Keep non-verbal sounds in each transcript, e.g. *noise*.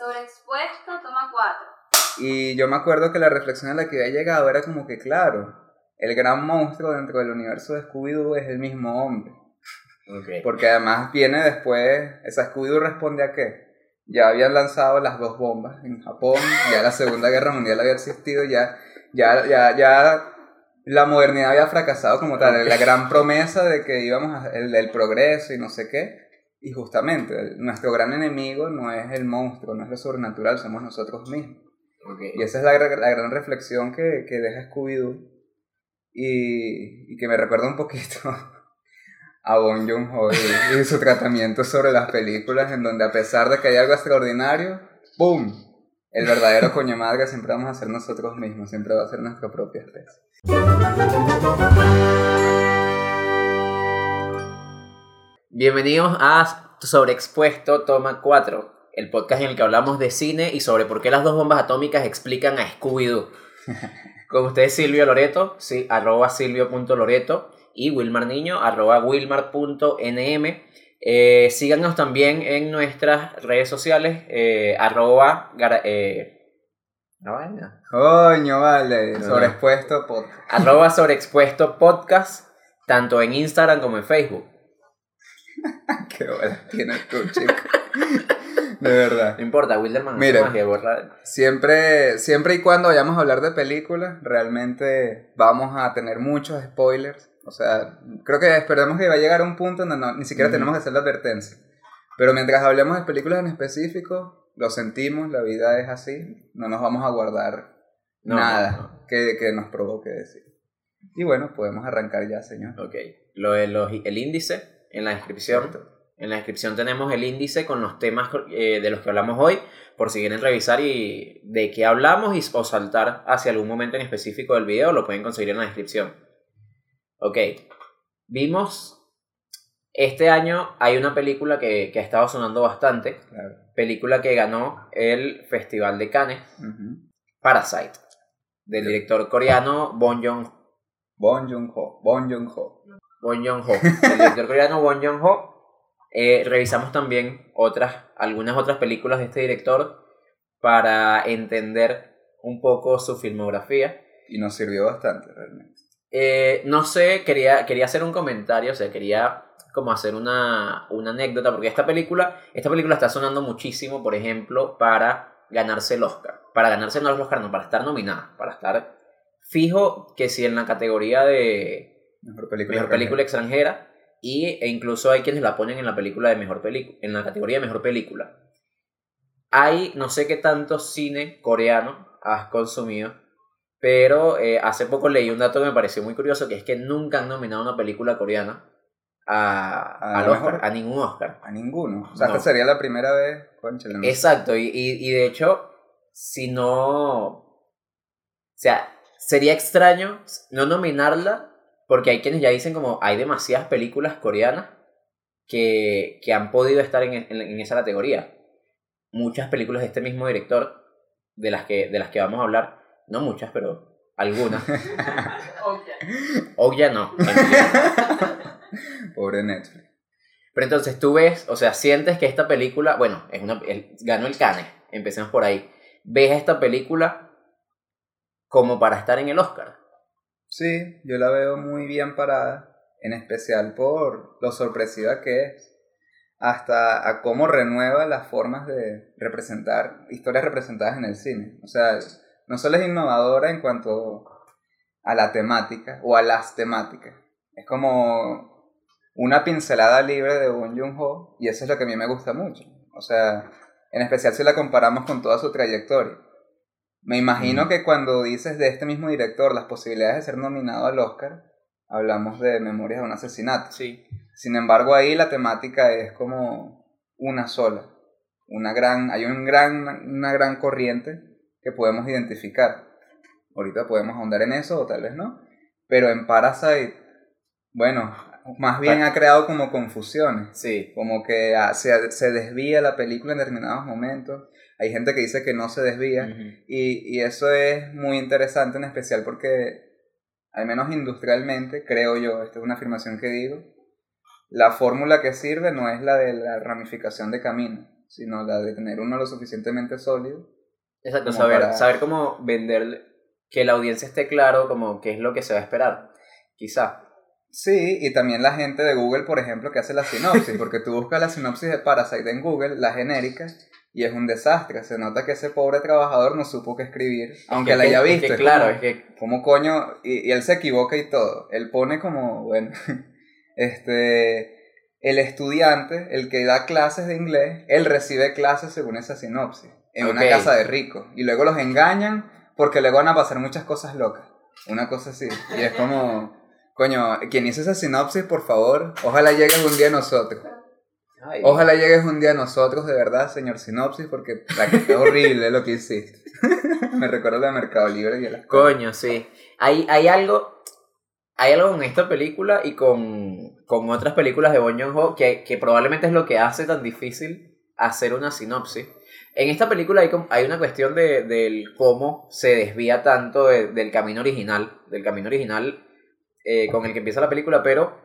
Sobreexpuesto, toma cuatro. Y yo me acuerdo que la reflexión a la que había llegado era como que, claro, el gran monstruo dentro del universo de Scooby-Doo es el mismo hombre. Ok. Porque además viene después, esa Scooby-Doo responde a qué? Ya habían lanzado las dos bombas en Japón, ya la Segunda Guerra Mundial había existido, ya, ya, ya, ya la modernidad había fracasado como tal, la gran promesa de que íbamos a el, el progreso y no sé qué. Y justamente, nuestro gran enemigo no es el monstruo, no es lo sobrenatural, somos nosotros mismos. ok. Y esa es la, la gran reflexión que, que deja Scooby-Doo y, y que me recuerda un poquito *laughs* a Bon Joon-ho y, y su tratamiento sobre las películas en donde a pesar de que hay algo extraordinario, ¡pum! El verdadero *laughs* coño madre siempre vamos a ser nosotros mismos, siempre va a ser nuestra propia especie. Bienvenidos a Sobreexpuesto Toma 4, el podcast en el que hablamos de cine y sobre por qué las dos bombas atómicas explican a Scooby-Doo. *laughs* Con ustedes Silvio Loreto, sí, arroba silvio.loreto y Wilmar Niño, arroba wilmar.nm. Eh, síganos también en nuestras redes sociales, eh, arroba, eh, no, vaina. Coño, vale, No. sobreexpuesto podcast. arroba sobreexpuesto podcast, tanto en Instagram como en Facebook. *laughs* Qué bola tienes tú, chico. De verdad. No importa, Wilderman Miren. magia, borra- Siempre, siempre y cuando vayamos a hablar de películas, realmente vamos a tener muchos spoilers. O sea, creo que esperemos que va a llegar a un punto donde no- ni siquiera Ujú. tenemos que hacer la advertencia. Pero mientras hablemos de películas en específico, lo sentimos, la vida es así, no nos vamos a guardar No, nada no, no. Que, que nos provoque decir. Y bueno, podemos arrancar ya, señor. Ok, lo los- el índice en la descripción. En la descripción tenemos el índice con los temas eh, de los que hablamos hoy, por si quieren revisar y de qué hablamos y, o saltar hacia algún momento en específico del video, lo pueden conseguir en la descripción. Ok, vimos, este año hay una película que, que ha estado sonando bastante, Claro. película que ganó el Festival de Cannes. Parasite, del director coreano Bong Joon Bon Joon-ho, Bon Joon-ho. Bon Joon-ho, el director coreano Bon Joon-ho. Eh, revisamos también otras, algunas otras películas de este director para entender un poco su filmografía. Y nos sirvió bastante, realmente. Eh, no sé, quería, quería hacer un comentario, o sea, quería como hacer una, una anécdota, porque esta película, esta película está sonando muchísimo, por ejemplo, para ganarse el Oscar. Para ganarse no el Oscar, no, para estar nominada, para estar fijo que si en la categoría de, Mejor película. mejor película extranjera y, e incluso hay quienes la ponen en la película de mejor película en la categoría de mejor película hay no sé qué tanto cine coreano has consumido pero eh, hace poco leí un dato que me pareció muy curioso que es que nunca han nominado una película coreana a, A al Oscar, mejor. a ningún Oscar A ninguno. O sea, No. esta sería la primera vez. No sé. Exacto, y, y, y de hecho, si no. O sea, sería extraño no nominarla, porque hay quienes ya dicen como hay demasiadas películas coreanas que, que han podido estar en, en- en esa categoría. Muchas películas de este mismo director, de las que, de las que vamos a hablar, no muchas, pero algunas. *laughs* O ya no. *laughs* Pobre Netflix. Pero entonces tú ves, o sea, sientes que esta película, bueno, es una, el- ganó el Cannes, empecemos por ahí. ¿Ves esta película como para estar en el Oscar? Sí, yo la veo muy bien parada, en especial por lo sorpresiva que es, hasta a cómo renueva las formas de representar historias representadas en el cine. O sea, no solo es innovadora en cuanto a la temática o a las temáticas, es como una pincelada libre de Bong Joon-ho y eso es lo que a mí me gusta mucho. O sea, en especial si la comparamos con toda su trayectoria. Me imagino Mm. que cuando dices de este mismo director las posibilidades de ser nominado al Oscar, hablamos de Memorias de un asesinato. Sí. Sin embargo, ahí la temática es como una sola. Una gran, hay un gran, una gran corriente que podemos identificar. Ahorita podemos ahondar en eso o tal vez no. Pero en Parasite, bueno, más bien ha creado como confusiones. Sí. Como que ah, se, se desvía la película en determinados momentos. Hay gente que dice que no se desvía. Y, y eso es muy interesante en especial porque, al menos industrialmente, creo yo, esta es una afirmación que digo, la fórmula que sirve no es la de la ramificación de camino, sino la de tener uno lo suficientemente sólido. Exacto, saber, para- saber cómo vender, que la audiencia esté claro como qué es lo que se va a esperar. Quizá. Sí, y también la gente de Google, por ejemplo, que hace la sinopsis, porque tú buscas la sinopsis de Parasite en Google, la genérica, y es un desastre. Se nota que ese pobre trabajador no supo qué escribir, aunque Es la que- haya es que visto. es claro, como- es que ¿Cómo coño? Y, y él se equivoca y todo. Él pone como, bueno, *laughs* este, el estudiante, el que da clases de inglés, él recibe clases según esa sinopsis, en una casa de ricos. Y luego los engañan porque luego van a pasar muchas cosas locas. Una cosa así. Y es como, coño, quien hizo esa sinopsis, por favor, ojalá llegues un día a nosotros. Ay, Ojalá llegues un día a nosotros, de verdad, señor sinopsis, porque la que es horrible lo que hiciste. *laughs* Me recuerdo de Mercado Libre y de las Coño, sí. Hay, hay algo. Hay algo con esta película y con, con otras películas de Bong Joon-ho que, que probablemente es lo que hace tan difícil hacer una sinopsis. En esta película hay, hay una cuestión de, del cómo se desvía tanto de- del camino original, del camino original eh, con el que empieza la película, pero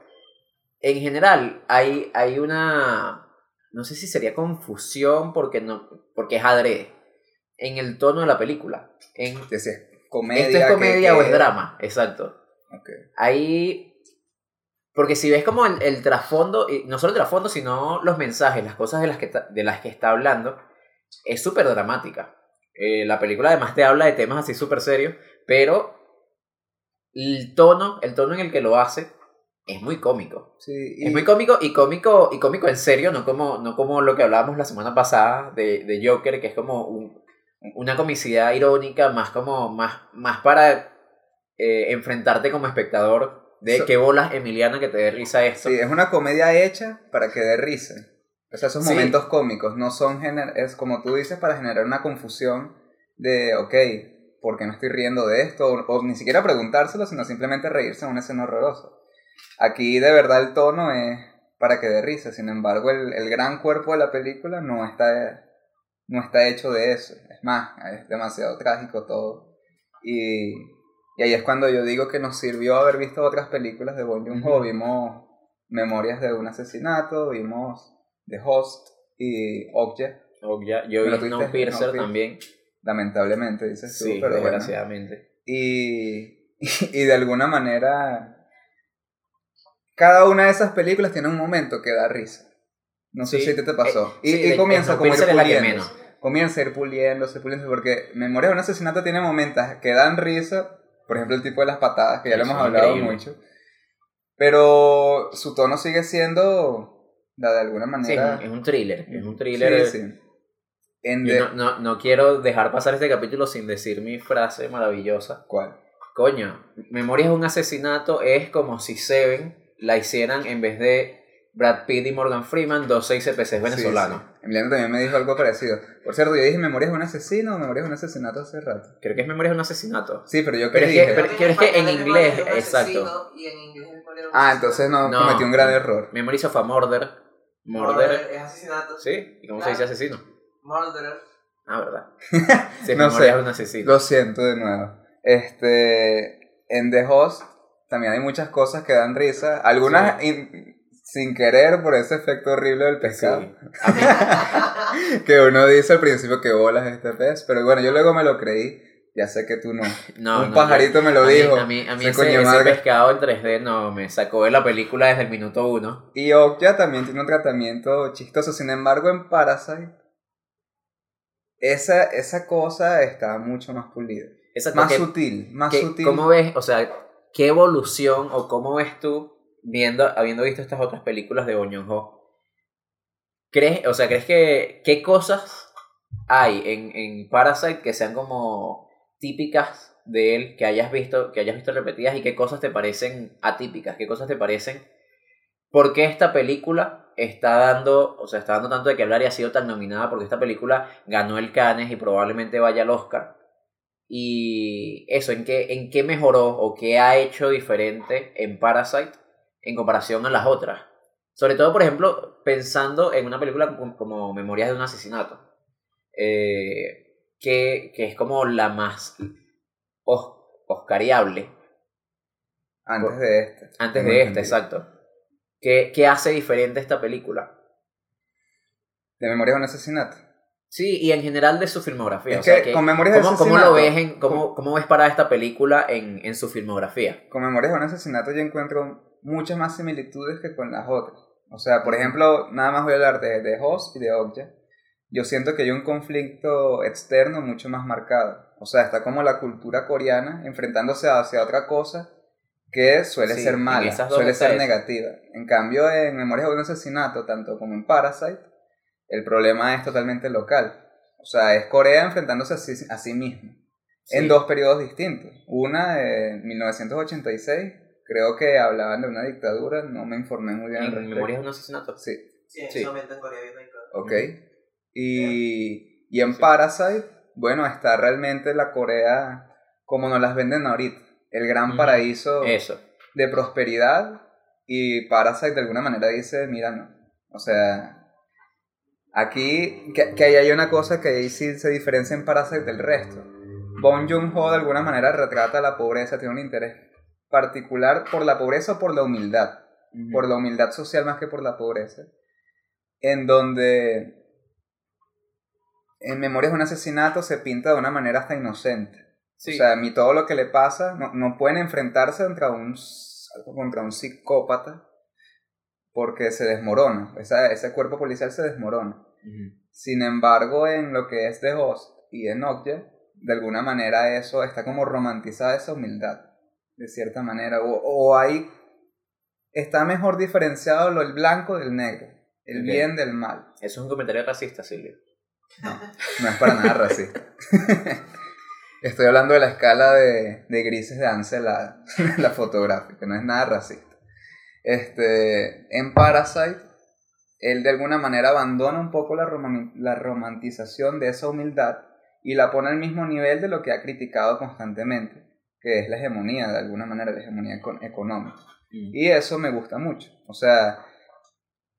en general hay, hay una, no sé si sería confusión porque, no, porque es adrede, en el tono de la película. En, es comedia. ¿Esto es comedia que- o es drama? Exacto. Ahí. Porque si ves como el, el trasfondo, y no solo el trasfondo, sino los mensajes, las cosas de las que, de las que está hablando, es súper dramática. Eh, la película además te habla de temas así súper serios, pero el tono, el tono en el que lo hace es muy cómico. Sí, y- Es muy cómico y cómico y cómico en serio, no como, no como lo que hablábamos la semana pasada de, de Joker, que es como un- una comicidad irónica, más como más, más para eh, enfrentarte como espectador de So- qué bolas Emiliana que te dé risa esto. sí, es una comedia hecha para que dé risa. O sea, esos Sí. momentos cómicos no son, gener es como tú dices, para generar una confusión de, ok, ¿por qué me estoy riendo de esto? O, o ni siquiera preguntárselo, sino simplemente reírse en una escena horrorosa. Aquí de verdad el tono es para que dé risa, sin embargo el, el gran cuerpo de la película no está, no está hecho de eso. Es más, es demasiado trágico todo. Y, y ahí es cuando yo digo que nos sirvió haber visto otras películas de Bong Joon-ho. Vimos Memorias de un asesinato, vimos The Host y Okja, O ya- yo vi Snowpiercer Snowpiercer. también. lamentablemente, dices tú, Sí, pero bueno. desgraciadamente. Y, *laughs* y de alguna manera, cada una de esas películas tiene un momento que da risa. No sé Sí. si te, te pasó. Eh, y, sí, y de- comienza como ir es puliéndose. Comienza a ir puliéndose, puliéndose, porque Memoria de un asesinato tiene momentos que dan risa. Por ejemplo, el tipo de las patadas, que ya lo Eso hemos es hablado increíble. mucho. Pero su tono sigue siendo, de alguna Sí, es manera... un, es un thriller. Es un thriller. Sí, sí. De- no, no, no quiero dejar pasar este capítulo sin decir mi frase maravillosa. ¿Cuál? Coño, Memorias de un asesinato es como si Seven la hicieran en vez de Brad Pitt y Morgan Freeman, dos seis CPCs venezolanos. Sí, sí. Emiliano también me dijo algo parecido. Por cierto, yo dije Memorias de un asesino o Memorias de un asesinato hace rato. Creo que es Memorias de un asesinato. Sí, pero yo Pero que pero- pero es que en inglés, exacto. Y en inglés es poner un Ah, entonces no, No. cometí un gran error. Memories of a Murder. Murder. es asesinato. ¿Sí? ¿Y cómo se dice asesino? Murderer. Ah, verdad. *laughs* Sí, No Memorias sé. de un asesino. Lo siento de nuevo. Este, en The Host también hay muchas cosas que dan risa. Algunas in- sin querer por ese efecto horrible del Sí. pescado. Mí- *laughs* Que uno dice al principio que bolas este pez. Pero bueno, yo luego me lo creí. Ya sé que tú no. no, un no, pajarito me lo a mí- dijo. A mí, a mí Ese ese, pescado en 3D no me sacó de la película desde el minuto uno. Y Okja también tiene un tratamiento chistoso. Sin embargo, en Parasite, esa, esa cosa está mucho más pulida. Exacto, Más que- sutil, más que- sutil. ¿Cómo ves, o sea, qué evolución o cómo ves tú viendo, habiendo visto estas otras películas de Bong Joon-ho? ¿Crees, o sea, crees que qué cosas hay en, en Parasite que sean como típicas de él, que hayas visto, que hayas visto repetidas y qué cosas te parecen atípicas, qué cosas te parecen ¿Por qué esta película está dando, o sea, está dando tanto de qué hablar y ha sido tan nominada? Porque esta película ganó el Cannes y probablemente vaya al Oscar. Y eso, ¿en qué, ¿en qué mejoró o qué ha hecho diferente en Parasite en comparación a las otras? Sobre todo, por ejemplo, pensando en una película como, Memorias de un asesinato, eh, que, que es como la más os- oscariable Antes de este. antes de entendido. exacto. ¿Qué, qué hace diferente esta película? De Memorias de un asesinato. Sí, y en general de su filmografía. Es o sea, que con Memorias de ¿cómo, cómo asesinato. lo ves en, cómo, cómo ves para esta película en, en su filmografía? Con Memorias de un asesinato yo encuentro muchas más similitudes que con las otras. O sea, por ejemplo, nada más voy a hablar de, de Host y de Okja. Yo siento que hay un conflicto externo mucho más marcado. O sea, está como la cultura coreana enfrentándose hacia otra cosa que suele Sí, ser mala, suele ser negativa. En cambio, en Memorias de un asesinato, tanto como en Parasite, el problema es totalmente local. O sea, es Corea enfrentándose a sí, a sí misma en dos periodos distintos. Una en 1986, creo que hablaban de una dictadura, no me informé muy bien ¿En respecto. Memorias de un asesinato? Sí, Sí, en Sí. ese momento en Corea había una dictadura. ok. Y, y en Parasite, bueno, está realmente la Corea como nos las venden ahorita. El gran paraíso Eso. de prosperidad y Parasite de alguna manera dice, mira, no. O sea, aquí, que, que ahí hay una cosa que ahí sí se diferencia en Parasite del resto. Bong Joon-ho de alguna manera retrata la pobreza, tiene un interés particular por la pobreza o por la humildad, por la humildad social más que por la pobreza, en donde en Memorias de un asesinato se pinta de una manera hasta inocente. Sí. O sea, a mí todo lo que le pasa, no, no pueden enfrentarse contra un, contra un psicópata porque se desmorona. Esa, ese cuerpo policial se desmorona. Sin embargo, en lo que es The Host y en Okja, de alguna manera eso está como romantizada esa humildad, de cierta manera. O, o hay, está mejor diferenciado lo el blanco del negro, el bien del mal. Eso es un comentario racista, Silvio. *laughs* No es para nada racista. *laughs* Estoy hablando de la escala de, de grises de Ansel, la, *laughs* la fotográfica, no es nada racista. Este, en Parasite, él de alguna manera abandona un poco la, roman- la romantización de esa humildad y la pone al mismo nivel de lo que ha criticado constantemente, que es la hegemonía, de alguna manera, la hegemonía econ- económica. Y eso me gusta mucho. O sea,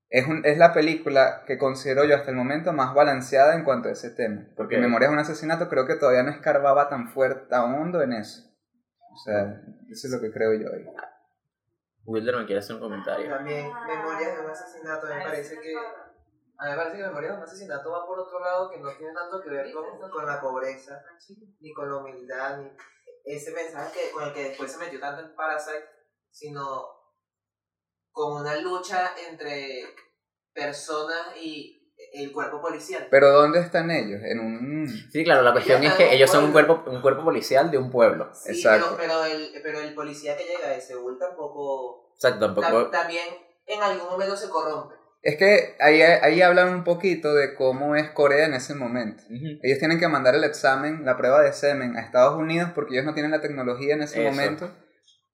es, un- es la película que considero yo hasta el momento más balanceada en cuanto a ese tema. Porque Ok. Memorias de un asesinato creo que todavía no escarbaba tan fuerte, tan hondo en eso. O sea, eso es lo que creo yo ahí. Wilder me quiere hacer un comentario. También Memorias de un asesinato, me parece que... A mí me parece que Memorias de un asesinato va por otro lado que no tiene tanto que ver con, con la pobreza, ni con la humildad, ni ese mensaje que, con el que después se metió tanto en Parasite, sino como una lucha entre personas y el cuerpo policial. Pero ¿dónde están ellos? En un... Sí, claro, la cuestión es que ellos son un cuerpo, un cuerpo policial de un pueblo. Sí, Exacto. pero, pero, el, pero el policía que llega de Seúl tampoco... O sea, tampoco... tam- también en algún momento se corrompe. Es que ahí, ahí hablan un poquito de cómo es Corea en ese momento. Ujú. Ellos tienen que mandar el examen, la prueba de semen a Estados Unidos porque ellos no tienen la tecnología en ese Eso. momento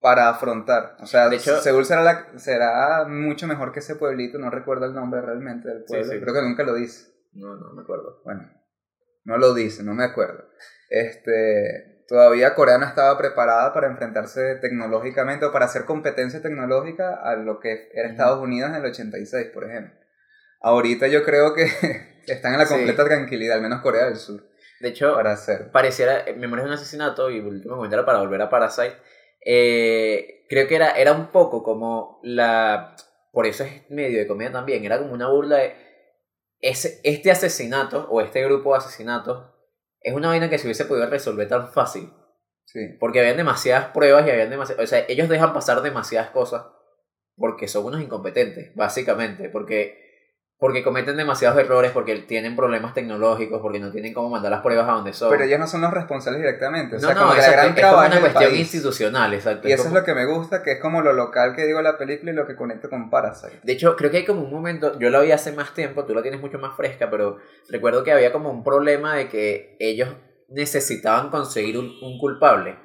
para afrontar. O sea, De hecho- Seúl será, la- será mucho mejor que ese pueblito, no recuerdo el nombre realmente del pueblo, sí. creo que nunca lo dice. No, no me acuerdo. Bueno, no lo dice, no me acuerdo. Este, todavía Corea no estaba preparada para enfrentarse tecnológicamente o para hacer competencia tecnológica a lo que era. Estados Unidos en el 86, por ejemplo. Ahorita yo creo que *laughs* están en la Sí. completa tranquilidad, al menos Corea del Sur, De hecho, para hacer. pareciera, en Memorias de un asesinato, y último comentario para volver a Parasite, eh, creo que era, era un poco como la... Por eso es medio de comedia también, era como una burla de... Ese, este asesinato, o este grupo de asesinatos, es una vaina que se hubiese podido resolver tan fácil. Sí. Porque habían demasiadas pruebas y habían demasiadas... O sea, ellos dejan pasar demasiadas cosas porque son unos incompetentes, básicamente. Porque, porque cometen demasiados errores, porque tienen problemas tecnológicos, porque no tienen cómo mandar las pruebas a donde son. Pero ellos no son los responsables directamente. O sea, no, como no, que la gran es como una cuestión país. institucional, exacto. Y Es eso es como- lo que me gusta, que es como lo local que digo la película y lo que conecta con Parasite. De hecho, creo que hay como un momento, yo lo vi hace más tiempo, tú lo tienes mucho más fresca, pero recuerdo que había como un problema de que ellos necesitaban conseguir un, un culpable.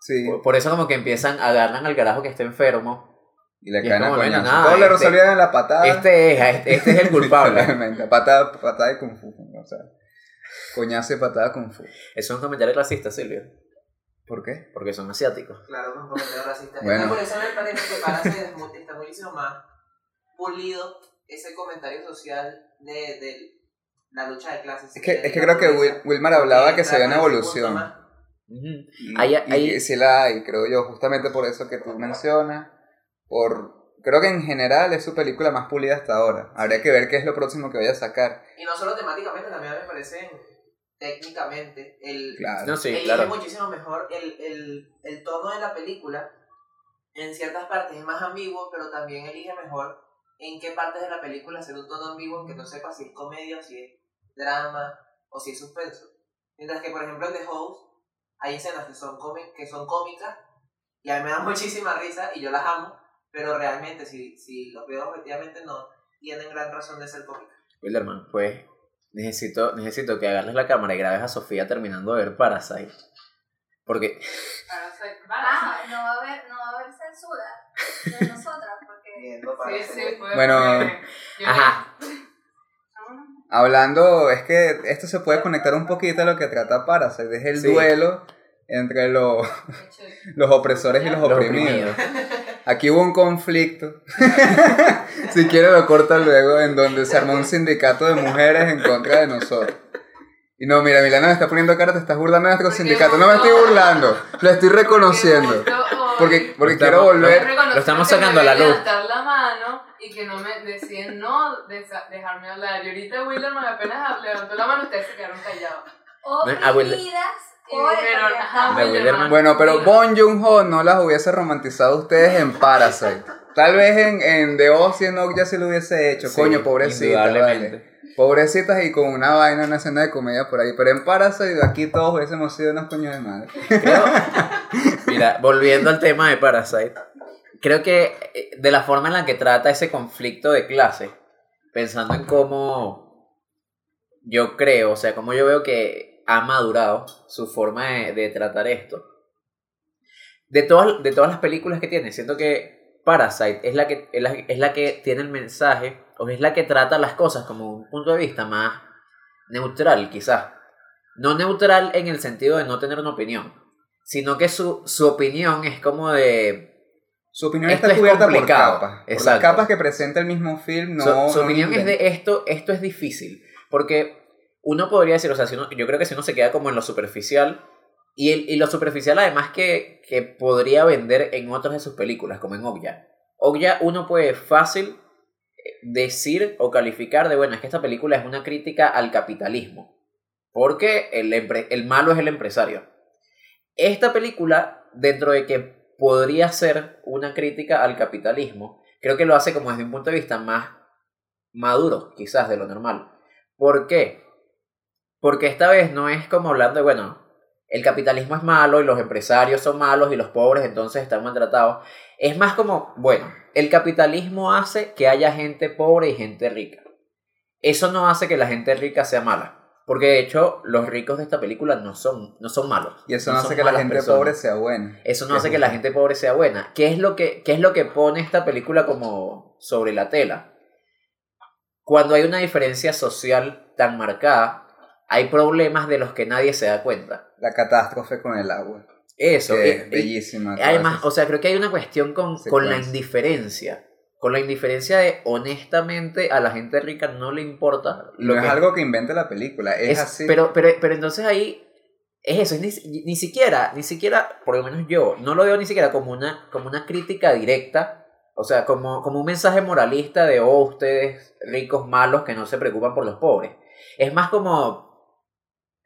Sí. Por, por eso como que empiezan, agarran al carajo que está enfermo. Y le Y es caen a coñazo. nada, Todo le este- resolvían en la patada. Este es, este, este es el culpable. *laughs* Literalmente, patada, patada de kung fu. O sea, coñazo y patada kung fu. Eso es un comentario clasista, Silvio, ¿Por qué? porque son asiáticos. Claro, un comentario racista. Bueno. Es que por eso me parece que Parasite es mu- está muchísimo más pulido ese comentario social de, de la lucha de clases. Es que, es que creo que Wil- Wilmar hablaba que se ve una evolución. Ujú. Y, Hay- y hay- sí la hay, creo yo, justamente por eso que tú mencionas, por creo que en general es su película más pulida hasta ahora. Habría que ver qué es lo próximo que vaya a sacar. Y no solo temáticamente, también me parece técnicamente. El, Claro. No, sí, elige claro. muchísimo mejor el, el, el tono de la película. En ciertas partes es más ambiguo, pero también elige mejor en qué partes de la película hacer un tono ambiguo que no sepa si es comedia, si es drama o si es suspenso. Mientras que, por ejemplo, en The Host hay escenas que son, que son cómicas y a mí me dan *laughs* muchísima risa y yo las amo, pero realmente, si, si los veo objetivamente, no tienen gran razón de ser cómicas. Wilderman, pues necesito, necesito que agarres la cámara y grabes a Sofía terminando de ver Parasite. Porque, *laughs* Ah, no va a haber, no va a haber censura de *laughs* nosotras porque Sí, sí, fue Bueno, yo ajá, Hablando, es que esto se puede conectar un poquito a lo que trata Parasite. Es el Sí. duelo entre los, *laughs* los opresores y los los oprimidos. oprimidos. Aquí hubo un conflicto. *laughs* si quiere lo corta luego, en donde se armó un sindicato de mujeres en contra de nosotros. Y no, mira, Milana me está poniendo cara, te estás burlando de nuestro sindicato. No me estoy burlando, lo estoy reconociendo. Porque, porque Lo quiero estamos- volver. Lo estamos sacando a la luz. levantar la mano y que no me decían no dejarme hablar. Y ahorita Wilderman apenas levantó la mano, ustedes se quedaron callados. Ah, oprimidas Bueno, pero. Bon Joon-ho no las hubiese romantizado ustedes en Parasite. Tal vez en, en The Oz y en Okja se lo hubiese hecho. Sí, Coño, pobrecita, vale. Pobrecitas y con una vaina, una escena de comedia por ahí. Pero en Parasite aquí todos hubiésemos sido unos coños de madre. Creo, mira, volviendo al tema de Parasite, creo que eh, de la forma en la que trata ese conflicto de clase, pensando en cómo yo creo, o sea, cómo yo veo que ha madurado su forma de, de tratar esto. De todas, de todas las películas que tiene, siento que Parasite es la que, es la, es la que tiene el mensaje, o es la que trata las cosas como un punto de vista más neutral, quizás. No neutral en el sentido de no tener una opinión, sino que su, su opinión es como de... Su opinión está es cubierta por complicado. capas. Por las capas que presenta el mismo film, no. su, su no opinión es de esto, esto es difícil, porque uno podría decir, o sea, si uno- yo creo que si uno se queda como en lo superficial, y, el, y lo superficial además que, que podría vender en otras de sus películas, como en Okja. Okja uno puede fácil eh, decir o calificar de, bueno, es que esta película es una crítica al capitalismo, porque el, el malo es el empresario. Esta película, dentro de que podría ser una crítica al capitalismo, creo que lo hace como desde un punto de vista más maduro, quizás, de lo normal. ¿Por qué? Porque esta vez no es como hablando de, bueno, el capitalismo es malo y los empresarios son malos y los pobres entonces están maltratados. Es más como, bueno, el capitalismo hace que haya gente pobre y gente rica. Eso no hace que la gente rica sea mala. Porque de hecho, los ricos de esta película no son, no son malos. Y eso no hace que la gente personas. pobre sea buena. Eso no hace que la gente pobre sea buena. ¿Qué es lo que, qué es lo que pone esta película como sobre la tela? Cuando hay una diferencia social tan marcada, hay problemas de los que nadie se da cuenta. La catástrofe con el agua. Eso. que es bellísima. además, o sea, creo que hay una cuestión con, con la indiferencia. Con la indiferencia de, honestamente, a la gente rica no le importa lo no que es algo que invente la película, es, es- así. Pero, pero, pero entonces ahí es eso, es ni, ni siquiera, ni siquiera, por lo menos yo, no lo veo ni siquiera como una, como una crítica directa, o sea, como, como un mensaje moralista de, oh, ustedes ricos malos que no se preocupan por los pobres. Es más como,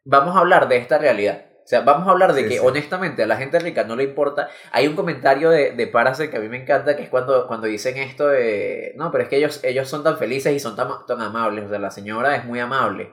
vamos a hablar de esta realidad. O sea, vamos a hablar de Sí, que sí. honestamente a la gente rica no le importa. Hay un comentario de, de que a mí me encanta, que es cuando, cuando dicen esto de, no, pero es que ellos, ellos son tan felices y son tan, tan amables. O sea, la señora es muy amable.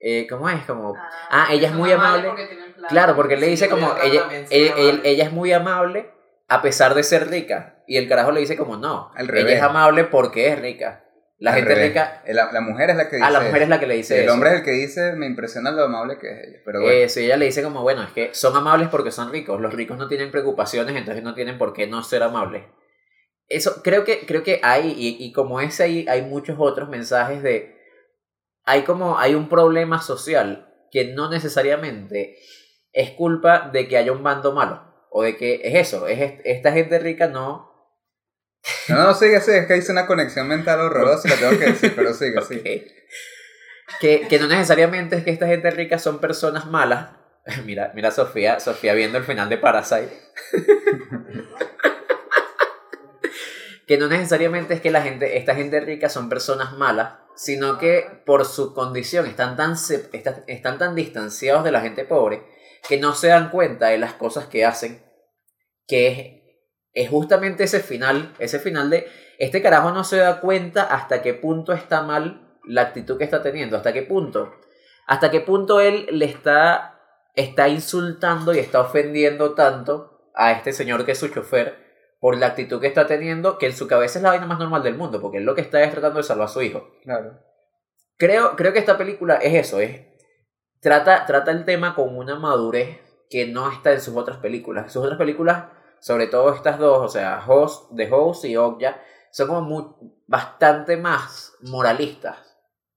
Eh, ¿Cómo es? Como, Ah, ella es muy amable. porque. Claro, porque él le Sí, dice como, ella, ella, amable. él- ella es muy amable a pesar de ser rica. Y el carajo le dice como, no, Al ella revés. es amable porque es rica. La Al gente revés. rica, La, la mujer es la que dice. a la mujer es la que le dice El eso. hombre es el que dice, me impresiona lo amable que es ella. Pero bueno, Eso, y ella le dice como, bueno, es que son amables porque son ricos. Los ricos no tienen preocupaciones, entonces no tienen por qué no ser amables. Eso, creo que, creo que hay, y, y como ese hay, hay muchos otros mensajes de, hay como, hay un problema social que no necesariamente es culpa de que haya un bando malo. O de que es eso, es est- esta gente rica no... no, no, sigue, sigue, es que hice una conexión mental horrorosa la tengo que decir, pero sigue, *laughs* sigue. que, que no necesariamente es que esta gente rica son personas malas. *laughs* Mira, mira Sofía, Sofía viendo el final de Parasite. *laughs* que no necesariamente es que la gente, esta gente rica son personas malas, sino que por su condición están tan, están tan distanciados de la gente pobre que no se dan cuenta de las cosas que hacen, que es, es justamente ese final, ese final de, este carajo no se da cuenta hasta qué punto está mal la actitud que está teniendo, hasta qué punto, hasta qué punto él le está, está insultando y está ofendiendo tanto a este señor que es su chofer por la actitud que está teniendo, que en su cabeza es la vaina más normal del mundo, porque él lo que está es tratando de salvar a su hijo. Claro. Creo, creo que esta película es eso, es trata, trata el tema con una madurez que no está en sus otras películas. Sus otras películas, sobre todo estas dos, o sea, Host, The Host y Okja, son como muy, bastante más moralistas.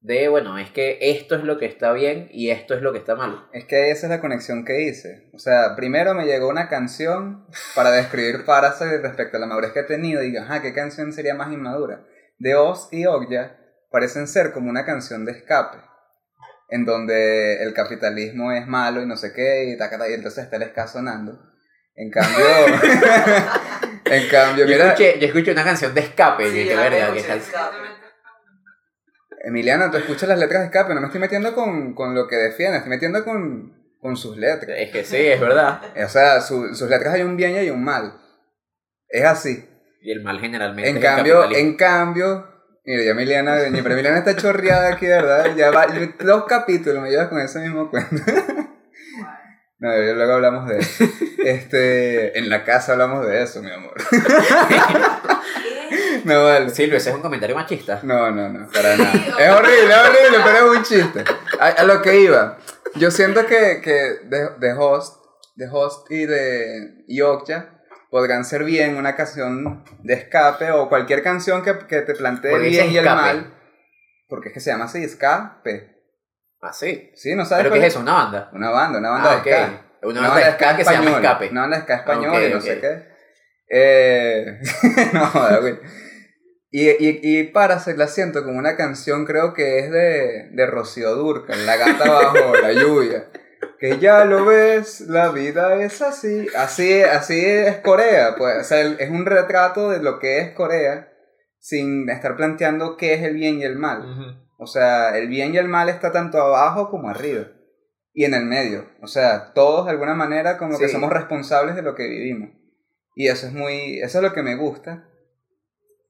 De, bueno, es que esto es lo que está bien y esto es lo que está mal. Es que esa es la conexión que hice. O sea, primero me llegó una canción para describir Parasite respecto a la madurez que he tenido. Y digo, ajá, ¿qué canción sería más inmadura? De Oz y Okja parecen ser como una canción de escape. En donde el capitalismo es malo y no sé qué, y, taca, y entonces está el ska sonando. En cambio, *laughs* en cambio, Yo mira, escuché, yo escuché una canción de escape, Sí, que, verga, que escape. Emiliana, tú escuchas las letras de escape, no me estoy metiendo con, con lo que defiende, estoy metiendo con, con sus letras. Es que sí, es verdad. O sea, su- sus letras hay un bien y hay un mal. Es así. Y el mal generalmente En es cambio, en cambio, mira, ya Emiliana, mi pero Emiliana está chorreada aquí, ¿verdad? Ya va, dos capítulos me llevas con ese mismo cuento. No, luego hablamos de eso. *laughs* Este, en la casa hablamos de eso, mi amor. *laughs* No vale. Silvio, ese es un comentario machista. No, no, no, para nada. Es horrible, es horrible, pero es un chiste. A, a lo que iba. Yo siento que, que de, de Host, de Host y de Yokja podrán ser bien una canción de escape o cualquier canción que, que te plantee el bien y el mal. Porque es que se llama así, escape. Ah, sí. Sí, ¿no sabes ¿Pero qué es eso? ¿Una banda? Una banda, una banda Ah, de ok. ska. Una banda de ska que se llama española, Escape. Una banda de ska española Ok, y no sé qué. Eh, *laughs* no, güey. Y, y, y Parasite la siento como una canción, creo que es de, de Rocío Durcal, La gata bajo la lluvia. Que ya lo ves, la vida es así. Así, así es Corea, pues. O sea, es un retrato de lo que es Corea sin estar planteando qué es el bien y el mal. Ujú. O sea, el bien y el mal está tanto abajo como arriba. Y en el medio. O sea, todos de alguna manera como que Sí. somos responsables de lo que vivimos. Y eso es muy... Eso es lo que me gusta.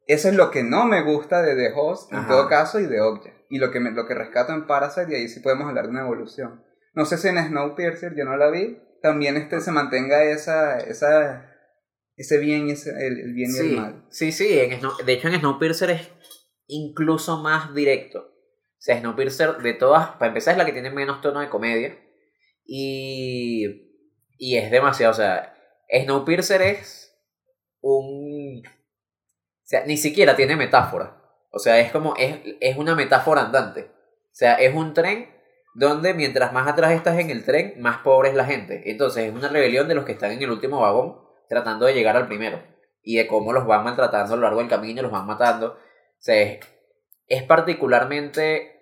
Eso es lo que no me gusta de The Host, en todo caso, y de Object. Y lo que, me, lo que rescato en Parasite, y ahí sí podemos hablar de una evolución. No sé si en Snowpiercer, yo no la vi, también este se mantenga esa... esa ese bien ese, el, el bien y el Sí, mal. sí, sí. En Snow- de hecho, en Snowpiercer es incluso más directo. Sea, Snowpiercer, de todas, para empezar, es la que tiene menos tono de comedia. Y, y es demasiado. O sea, Snowpiercer es un. O sea, ni siquiera tiene metáfora. O sea, es como. Es, es una metáfora andante. O sea, es un tren donde mientras más atrás estás en el tren, más pobre es la gente. Entonces, es una rebelión de los que están en el último vagón tratando de llegar al primero. Y de cómo los van maltratando a lo largo del camino, los van matando. O sea, es, es particularmente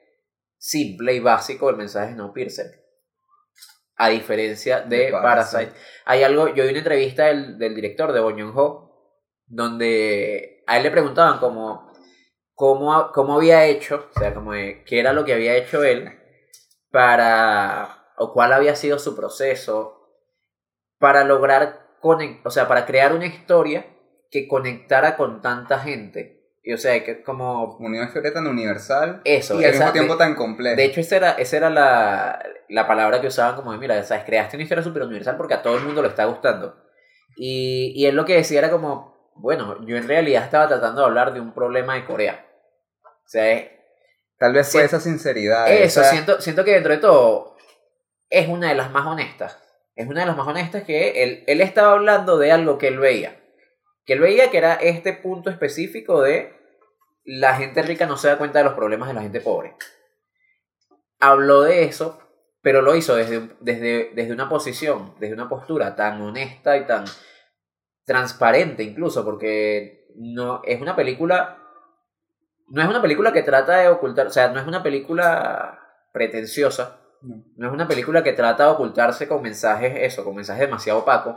simple y básico el mensaje de Snowpiercer. A diferencia de, De Parasite. Parasite. Hay algo, yo vi una entrevista del, del director de Bong Joon-ho, donde a él le preguntaban como cómo, cómo había hecho, o sea, como de qué era lo que había hecho él para, o cuál había sido su proceso para lograr, conec- o sea, para crear una historia que conectara con tanta gente. Y o sea, que como una historia tan universal eso. y al mismo tiempo de, tan compleja. de hecho, esa era, esa era la, la palabra que usaban como de, mira, ¿sabes? creaste una historia súper universal porque a todo el mundo le está gustando. Y, y él lo que decía era como, bueno, yo en realidad estaba tratando de hablar de un problema de Corea. O sea, es, Tal vez fue esa sinceridad. Eso, esa- siento, siento que dentro de todo es una de las más honestas. Es una de las más honestas que él, él estaba hablando de algo que él veía. Que él veía que era este punto específico de la gente rica no se da cuenta de los problemas de la gente pobre. Habló de eso, pero lo hizo desde, desde, desde una posición, desde una postura tan honesta y tan transparente incluso, porque no es una película no es una película que trata de ocultar, o sea, no es una película pretenciosa, no es una película que trata de ocultarse con mensajes, eso, con mensajes demasiado opacos.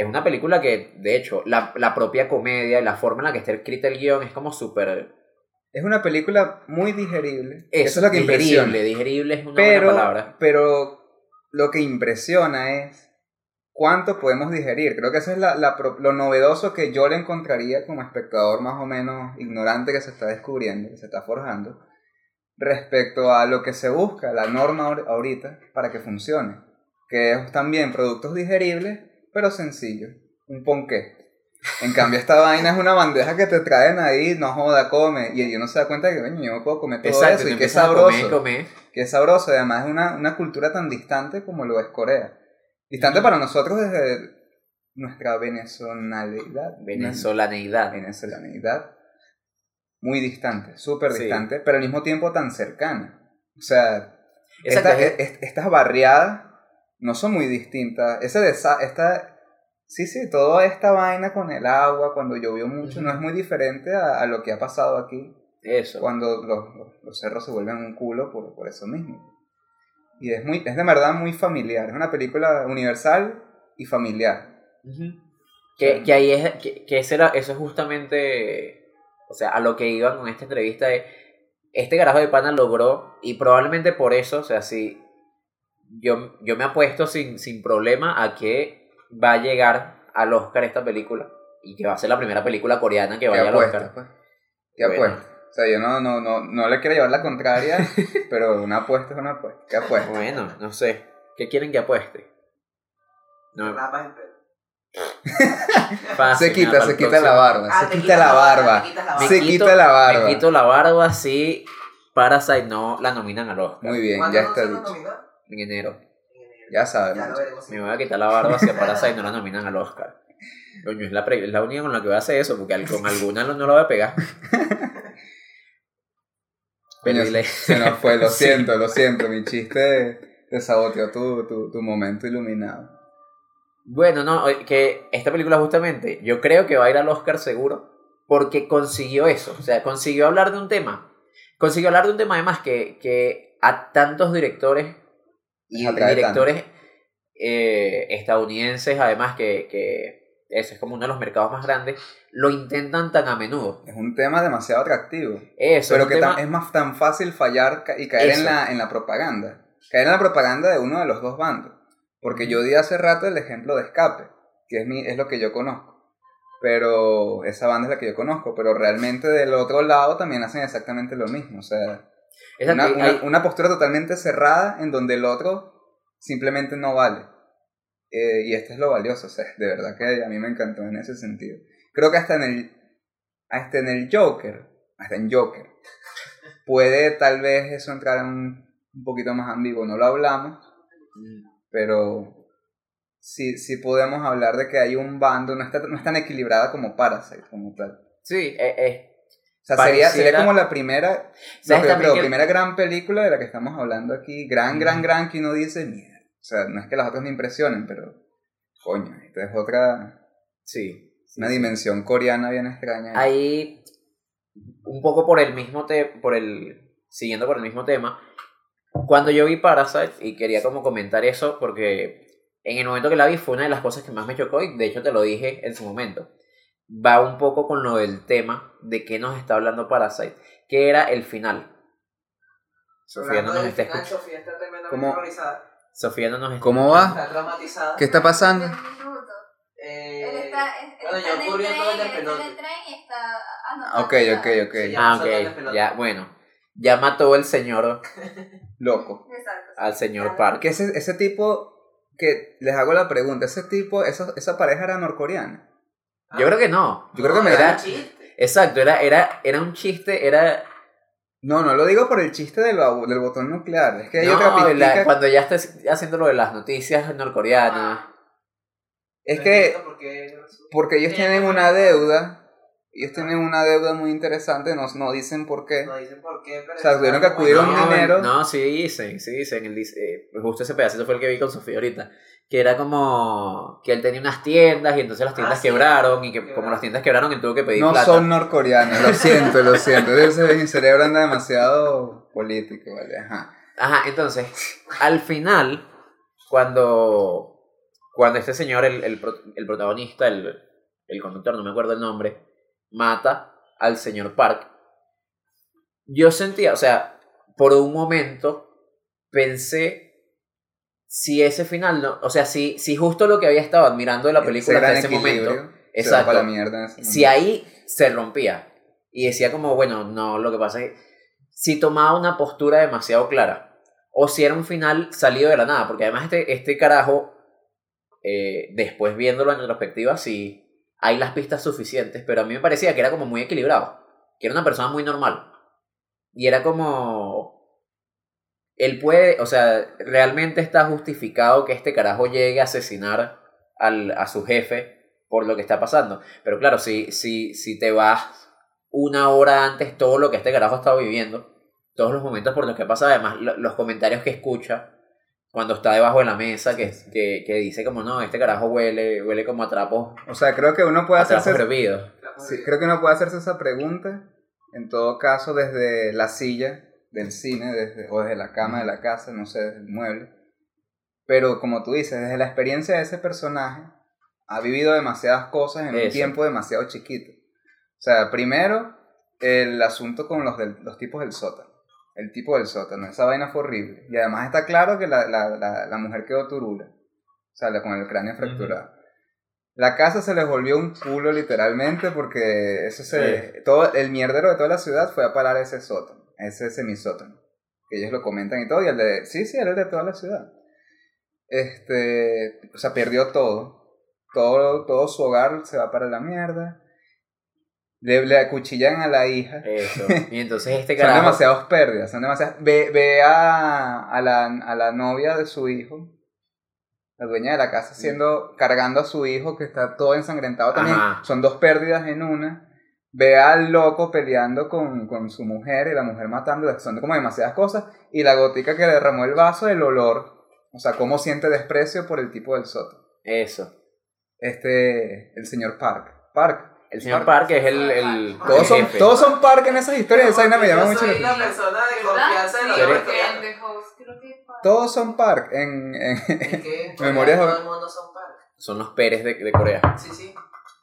Es una película que, de hecho, la, la propia comedia y la forma en la que está escrita el guion es como súper... Es una película muy digerible. Eso, Eso es lo que impresiona. digerible, digerible es una Pero, buena palabra. pero lo que impresiona es cuánto podemos digerir. Creo que eso es la, la lo novedoso que yo le encontraría como espectador más o menos ignorante que se está descubriendo, que se está forjando, respecto a lo que se busca, la norma ahor- ahorita, para que funcione. Que es también productos digeribles, pero sencillos. Un ponqué. En cambio, esta vaina es una bandeja que te traen ahí, no joda, come. Y uno se da cuenta de que, coño, yo no puedo comer todo Exacto, eso. Y qué sabroso comer, comer. es sabroso y además es una, una cultura tan distante como lo es Corea. Distante para nosotros desde nuestra venezonalidad. Venezolaneidad. Venezolaneidad. Muy distante, súper Sí. distante, pero al mismo tiempo tan cercana. O sea, esta- es- est- estas barriadas no son muy distintas. Ese desa esta, sí, sí, toda esta vaina con el agua, cuando llovió mucho, no es muy diferente a, a lo que ha pasado aquí Eso. cuando los, los- los cerros se vuelven un culo por, por eso mismo. Y es, muy, es de verdad muy familiar. Es una película universal y familiar. Que, que ahí es, que, que ese era, eso es justamente, o sea, a lo que iban con esta entrevista es, este carajo de pana logró, y probablemente por eso, o sea, si yo, yo me apuesto sin, sin problema a que va a llegar al Oscar esta película, y que va a ser la primera película coreana que ¿Qué vaya al Oscar. pues? ¿Qué Bueno. apuestas? O sea, yo no, no, no, no le quiero llevar la contraria, *laughs* pero una apuesta es una apuesta. ¿Qué apuestas? Bueno, no sé, ¿qué quieren que apueste? No, *laughs* fácil, se quita, se quita la barba, Ah, se quita la barba. Se quita la barba. Me quito la barba si Parasite no la nominan al Oscar. Muy bien, ¿Cuándo ya está dicho. Enero. Ya sabes. Ya. Me voy a quitar la barba si a Parasite no la nominan al Oscar. Coño, es la, pre- es la única con la que voy a hacer eso, porque con alguna no, no la voy a pegar. Pero *laughs* Coño, Se nos fue, lo *laughs* Sí. siento, lo siento. Mi chiste te saboteó tu, tu, tu momento iluminado. Bueno, no, eh, que esta película justamente, yo creo que va a ir al Oscar seguro, porque consiguió eso, o sea, consiguió hablar de un tema, consiguió hablar de un tema además que, que a tantos directores y directores eh, estadounidenses, además que, que eso es como uno de los mercados más grandes, lo intentan tan a menudo. Es un tema demasiado atractivo. Eso, Pero es que tema- tan- es más tan fácil fallar y caer Eso. en la, en la propaganda. Caer en la propaganda de uno de los dos bandos. Porque yo di hace rato el ejemplo de Escape, que es, mi, es lo que yo conozco. Pero esa banda es la que yo conozco. Pero realmente del otro lado también hacen exactamente lo mismo. O sea, una, una- postura totalmente cerrada en donde el otro simplemente no vale. Eh, y esto es lo valioso, o sea, de verdad que a mí me encantó en ese sentido. Creo que hasta en el, hasta en el Joker, hasta en Joker, puede tal vez eso entrar en un, un poquito más ambiguo, no lo hablamos, pero sí, sí podemos hablar de que hay un bando, no, está, no es tan equilibrada como Parasite, como tal. Sí, eh, O sea, sería, sería Pareciera- como la primera, ¿Sabes lo que yo también creo, que- primera gran película de la que estamos hablando aquí. Gran, gran, gran, que uno dice, mierda. O sea, no es que las otras me impresionen, pero, coño, esta es otra, sí. una dimensión coreana bien extraña. Ahí, un poco por el mismo te por el, siguiendo por el mismo tema, cuando yo vi Parasite, y quería como comentar eso, porque en el momento que la vi fue una de las cosas que más me chocó, y de hecho te lo dije en su momento, va un poco con lo del tema de qué nos está hablando Parasite, que era el final. Sofía no nos está final, escuchando. Sofía está tremendamente ¿Cómo? horrorizada. Sofía no nos está ¿Cómo va? Está traumatizada. ¿Qué está pasando? Un minuto. Eh, Él está, él bueno, está ya ocurrió todo el él está en despelote. el tren y está Ok, ya. ok, ok. Sí, ya. Ah, ok, despelote. ya, bueno. Ya mató el señor *laughs* Loco. Exacto. al señor Claro. Park. Que ese, ese tipo, que les hago la pregunta, ese tipo, esa, esa pareja era norcoreana. Yo creo que no. Yo creo que me era- da chiste. Exacto, era, era, era un chiste, era... No, no lo digo por el chiste del, del botón nuclear. Es que hay No, otra la- cuando ya estés haciendo lo de las noticias norcoreanas. Es No que porque ellos tienen una deuda. Ellos tienen una deuda muy interesante, no, no dicen por qué. No dicen por qué, pero. O sea, tuvieron que acudir a un dinero. No, sí dicen, sí dicen. Dice, eh, justo ese pedacito fue el que vi con Sofía ahorita. Que era como que él tenía unas tiendas y entonces las tiendas Ah, sí. quebraron y que como las tiendas quebraron él tuvo que pedir No plata. son norcoreanos, lo siento, lo siento. Ese- Mi cerebro anda demasiado político, ¿vale? Ajá. Ajá, entonces, al final, cuando, cuando este señor, el, el, el protagonista, el, el conductor, no me acuerdo el nombre, mata al señor Park, yo sentía, o sea, por un momento pensé si ese final no, o sea, si, si justo lo que había estado admirando de la película hasta ese momento, exacto, la mierda ese si momento. ahí se rompía y decía como, bueno, no, lo que pasa es que si tomaba una postura demasiado clara o si era un final salido de la nada, porque además este, este carajo, eh, después viéndolo en retrospectiva, sí hay las pistas suficientes, pero a mí me parecía que era como muy equilibrado, que era una persona muy normal y era como... Él puede, o sea, realmente está justificado que este carajo llegue a asesinar al, a su jefe por lo que está pasando. Pero claro, si, si, si te vas una hora antes todo lo que este carajo ha estado viviendo, todos los momentos por los que pasa, además lo- los comentarios que escucha cuando está debajo de la mesa, que, que, que dice como no, este carajo huele, huele como a trapos, O sea, creo que uno puede hacerse. Sí, creo que uno puede hacerse esa pregunta, en todo caso, desde la silla del cine desde, o desde la cama de la casa, no sé, desde el mueble. Pero como tú dices, desde la experiencia de ese personaje, ha vivido demasiadas cosas en un tiempo demasiado chiquito. O sea, primero, el asunto con los, del- los tipos del sótano. El tipo del sótano, esa vaina fue horrible. Y además está claro que la, la, la, la mujer quedó turula. O sea, con el cráneo fracturado. La casa se les volvió un culo literalmente porque eso se, todo el mierdero de toda la ciudad fue a parar ese sótano, ese semisótano. Que ellos lo comentan y todo, y el de, sí, sí, era el de toda la ciudad. Este, o sea, perdió todo. Todo, todo su hogar se va para la mierda. Le, le acuchillan a la hija. Eso. *laughs* Y entonces este Son carajo... demasiadas pérdidas, son demasiadas. Ve, ve a, a, la, a la novia de su hijo, la dueña de la casa, siendo, cargando a su hijo que está todo ensangrentado también. Ajá. Son dos pérdidas en una. Ve al loco peleando con, con su mujer y la mujer matando, son como demasiadas cosas. Y la gotica que le derramó el vaso, el olor. O sea, cómo siente desprecio por el tipo del sótano. Eso. Este, el señor Park. Park. El señor Park es el... el Todos son, jefe. todos son Park en esas historias. Esa vaina me llama mucho la la persona de confianza de los en Todos son Park en, en- que *laughs* Memorias- todo el mundo son par. Son los Pérez de, de Corea. Sí, sí.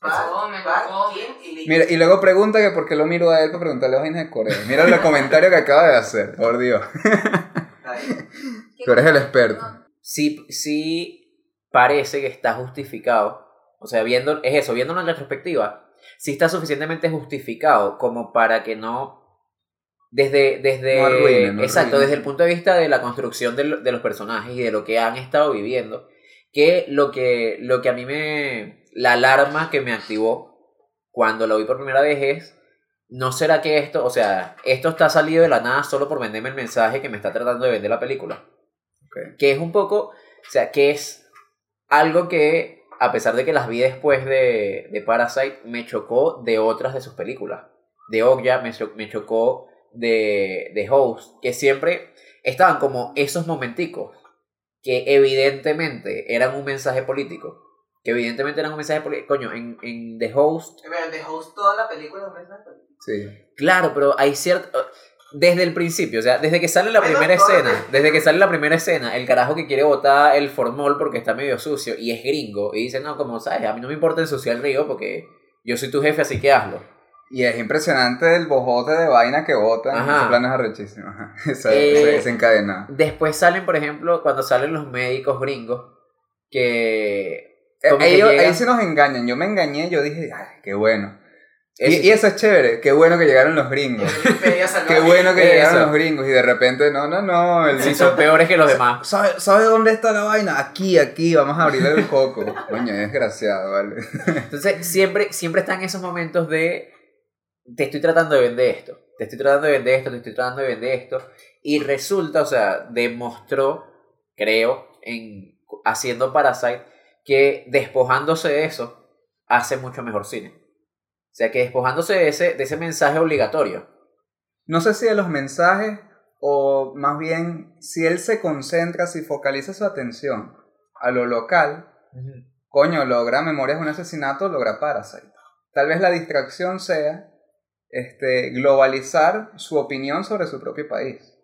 Me Lee. Mira, y luego pregunta que por qué lo miro a él para preguntarle vainas de Corea. Mira el comentario que acaba de hacer, por Dios. *laughs* Tú eres el experto. sí, sí parece que está justificado. O sea, viendo, es eso, viéndolo en retrospectiva, sí está suficientemente justificado como para que no. Desde, desde, No arruine, no exacto, arruine. desde el punto de vista de la construcción de, lo- de los personajes y de lo que han estado viviendo, que lo que, lo que a mí me. La alarma que me activó cuando lo vi por primera vez es. ¿No será que esto, o sea, esto está salido de la nada solo por venderme el mensaje que me está tratando de vender la película? Ok. que es un poco, o sea, que es algo que, a pesar de que las vi después de, de Parasite, me chocó de otras de sus películas. De Okja me, cho- me chocó de, de Host, que siempre estaban como esos momenticos que evidentemente eran un mensaje político. Que evidentemente eran un mensaje político. Coño, en, en The Host Pero en The Host toda la película es película. Sí. Claro, pero hay cierto... Desde el principio, o sea, desde que sale la primera escena, desde que *laughs* sale la primera escena, el carajo que quiere botar el formol porque está medio sucio y es gringo y dice, no, como sabes, a mí no me importa ensuciar el río porque yo soy tu jefe, así que hazlo. Y es impresionante el bojote de vaina que botan. Ajá. Ese plan es arrechísimo. Esa, *laughs* Eh, ese- ese encadenado. Después salen, por ejemplo, cuando salen los médicos gringos, que... Eh, ellos- ahí se nos engañan. Yo me engañé, yo dije, ay, qué bueno. Y, Eso- y eso es chévere, qué bueno que llegaron los gringos. *laughs* Qué bueno que Eso. llegaron los gringos y de repente, no, no, no, el Sí, bicho- son peores que los demás. *laughs* ¿Sabe, ¿Sabe dónde está la vaina? Aquí, aquí, vamos a abrirle el coco. *laughs* Coño, es desgraciado, vale. Entonces, siempre, siempre están esos momentos de te estoy tratando de vender esto, te estoy tratando de vender esto, te estoy tratando de vender esto. Y resulta, o sea, demostró, creo, en haciendo Parasite, que despojándose de eso, hace mucho mejor cine. O sea, que despojándose de ese, de ese mensaje obligatorio. No sé si de los mensajes o más bien si él se concentra, si focaliza su atención a lo local, coño, logra Memorias de un asesinato, logra Parasite. Tal vez la distracción sea este, globalizar su opinión sobre su propio país.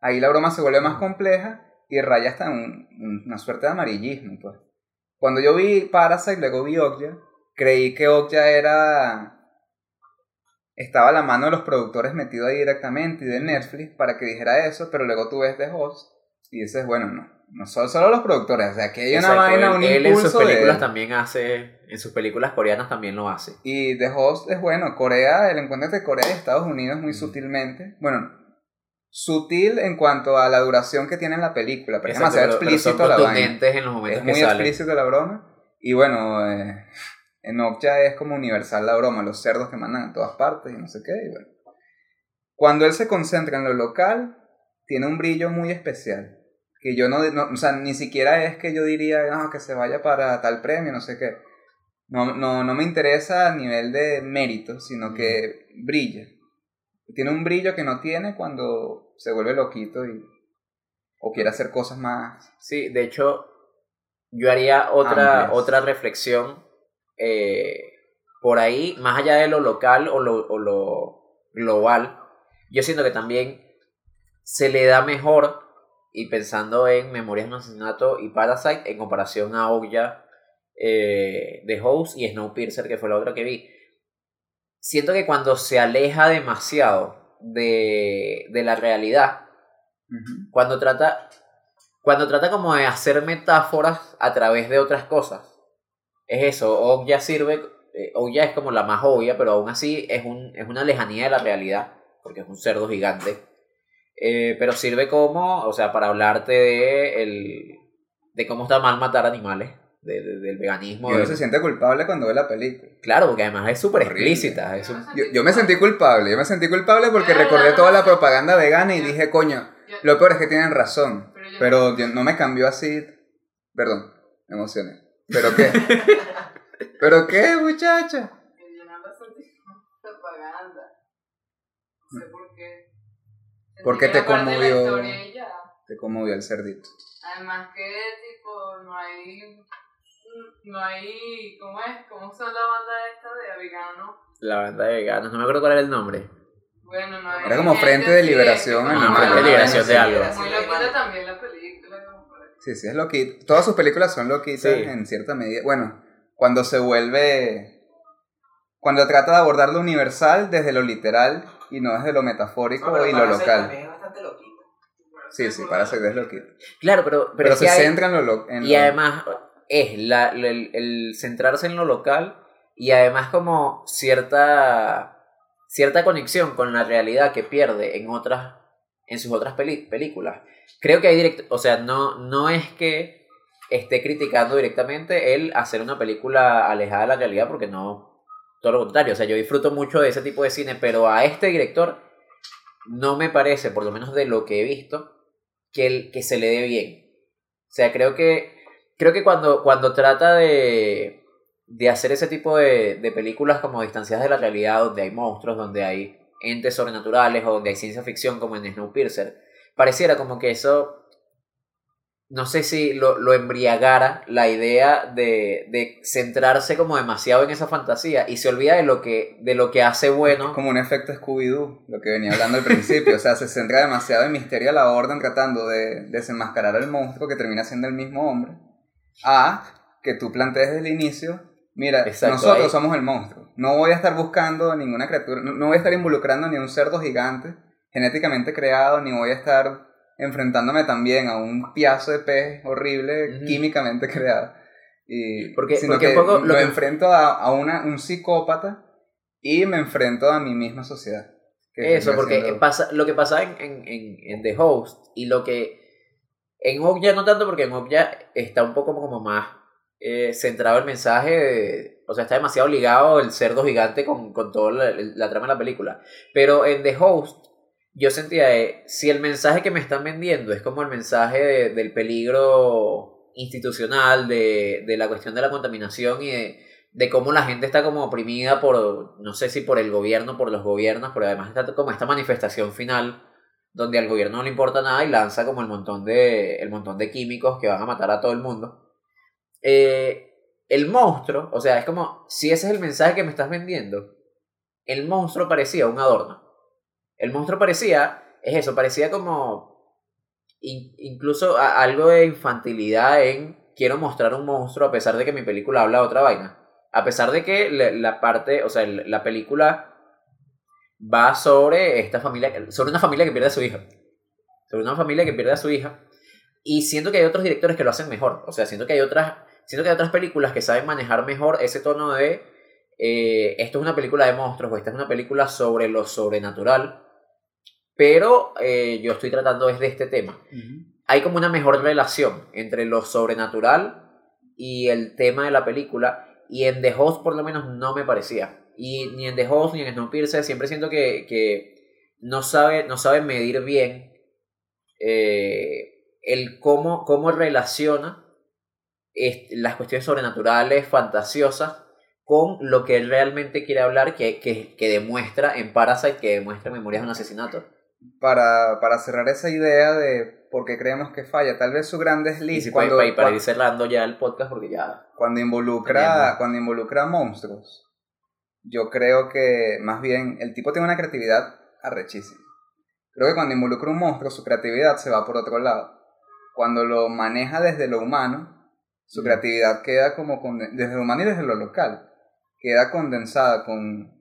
Ahí la broma se vuelve más compleja y raya hasta un- una suerte de amarillismo, pues. Cuando yo vi Parasite, luego vi Okja, creí que Okja era... Estaba a la mano de los productores metido ahí directamente y de Netflix para que dijera eso, pero luego tú ves The Host y dices, bueno, no, no son solo los productores, o sea, que hay una Exacto, vaina, él, un él en sus películas también hace, en sus películas coreanas también lo hace. Y The Host es bueno. Corea, el encuentro entre Corea y Estados Unidos muy Mm. sutilmente. Bueno, sutil en cuanto a la duración que tiene la película, pero es Exacto, demasiado pero- pero son explícito la vaina. contundentes en los momentos Es muy explícito la broma. Y bueno, eh, en Okja es como universal la broma, los cerdos que mandan a todas partes y no sé qué. Y bueno. Cuando él se concentra en lo local, tiene un brillo muy especial. Que yo no, no- o sea, ni siquiera es que yo diría, no, que se vaya para tal premio, no sé qué. No, no, no me interesa a nivel de mérito, sino que brilla. Tiene un brillo que no tiene cuando se vuelve loquito y, o quiere hacer cosas más Sí, de hecho, yo haría otra, Amplias. otra reflexión eh, por ahí, más allá de lo local o lo, o lo global. Yo siento que también se le da mejor, y pensando en Memorias de un asesinato y Parasite, en comparación a Okja, eh, The Host y Snowpiercer, que fue la otra que vi. Siento que cuando se aleja demasiado de, de la realidad, cuando trata cuando trata como de hacer metáforas a través de otras cosas es eso Okja sirve eh, Okja es como la más obvia pero aún así es un es una lejanía de la realidad porque es un cerdo gigante. Eh, pero sirve como o sea para hablarte de el de cómo está mal matar animales de- de- del veganismo Y uno se siente culpable cuando ve la película. claro porque además es súper explícita es un- Yo, yo me sentí culpable, yo me sentí culpable porque recordé toda la propaganda vegana y dije, coño, lo peor es que tienen razón. pero yo- no me cambió así. Perdón, me emocioné. ¿Pero qué? *laughs* ¿Pero qué, muchacha? yo no sentí propaganda. No sé por qué. ¿Por qué te conmovió? Te conmovió el cerdito. Además que tipo no hay no hay ¿cómo es? ¿Cómo son la banda esta de vegano? la banda de veganos no me acuerdo cuál era el nombre Bueno, no hay Era como Frente de Liberación Frente de Liberación de algo. Muy loquita también la película como. Sí, sí, es loquito. Todas sus películas son loquitas Sí. en cierta medida. Bueno, cuando se vuelve. Cuando trata de abordar lo universal desde lo literal y no desde lo metafórico No, y lo local. También es bastante loquito. Sí, sí, para ser es loquito. claro pero pero, Pero, es que se hay- centra en lo local. Y además es la, el, centrarse en lo local y además como cierta, cierta conexión con la realidad que pierde en otras en sus otras peli- películas. Creo que hay direct, o sea, no, no es que esté criticando directamente el hacer una película alejada de la realidad porque no, todo lo contrario, o sea, yo disfruto mucho de ese tipo de cine, pero a este director no me parece, por lo menos de lo que he visto, que, el, que se le dé bien. O sea, creo que creo que cuando, cuando trata de, de hacer ese tipo de, de películas como distanciadas de la realidad, donde hay monstruos, donde hay entes sobrenaturales o donde hay ciencia ficción como en Snowpiercer, pareciera como que eso, no sé si lo, lo embriagara la idea de, de centrarse como demasiado en esa fantasía y se olvida de lo que, de lo que hace bueno. Como un efecto Scooby-Doo, lo que venía hablando al principio. O sea, se centra demasiado en misterio a la orden tratando de desenmascarar al monstruo que termina siendo el mismo hombre. A que tú plantees desde el inicio, mira, Exacto, nosotros ahí- somos el monstruo. No voy a estar buscando ninguna criatura, no, voy a estar involucrando ni a un cerdo gigante genéticamente creado, ni voy a estar enfrentándome también a un piazo de pez horrible químicamente *laughs* creado. Y, Porque- sino porque que poco lo lo que- enfrento a, a una, un psicópata y me enfrento a mi misma sociedad. Eso, porque pasa, lo que pasa en, en, en The Host y lo que en Okja no tanto porque en Okja está un poco como más eh, centrado el mensaje, o sea, está demasiado ligado el cerdo gigante con, con toda la, trama de la película. Pero en The Host yo sentía de, si el mensaje que me están vendiendo es como el mensaje de- del peligro institucional, de, de la cuestión de la contaminación y de, de cómo la gente está como oprimida por, no sé si por el gobierno, por los gobiernos, pero además está como esta manifestación final donde al gobierno no le importa nada y lanza como el montón de, el montón de químicos que van a matar a todo el mundo. Eh, el monstruo, o sea, es como, si ese es el mensaje que me estás vendiendo, el monstruo parecía un adorno. El monstruo parecía, es eso, parecía como in- incluso algo de infantilidad en quiero mostrar un monstruo a pesar de que mi película habla de otra vaina. A pesar de que la, parte, o sea, la película va sobre esta familia, sobre una familia que pierde a su hija. Sobre una familia que pierde a su hija. Y siento que hay otros directores que lo hacen mejor. O sea, siento que hay otras, siento que hay otras películas que saben manejar mejor ese tono de eh, esto es una película de monstruos o esta es una película sobre lo sobrenatural. Pero eh, yo estoy tratando desde este tema hay como una mejor relación entre lo sobrenatural y el tema de la película. Y en The Host por lo menos no me parecía. Y ni en The Host ni en Snowpiercer siempre siento que, que no, sabe, no sabe medir bien eh, el cómo, cómo relaciona las cuestiones sobrenaturales, fantasiosas, con lo que él realmente quiere hablar, que, que, que demuestra en Parasite, que demuestra Memorias de un asesinato. Para, para cerrar esa idea de por qué creemos que falla, tal vez su gran Y desliz si cuando, para, para ir cerrando ya el podcast, porque ya cuando involucra cuando involucra monstruos yo creo que más bien el tipo tiene una creatividad arrechísima. Creo que cuando involucra un monstruo su creatividad se va por otro lado. Cuando lo maneja desde lo humano su creatividad queda como conde- desde lo humano y desde lo local. Queda condensada con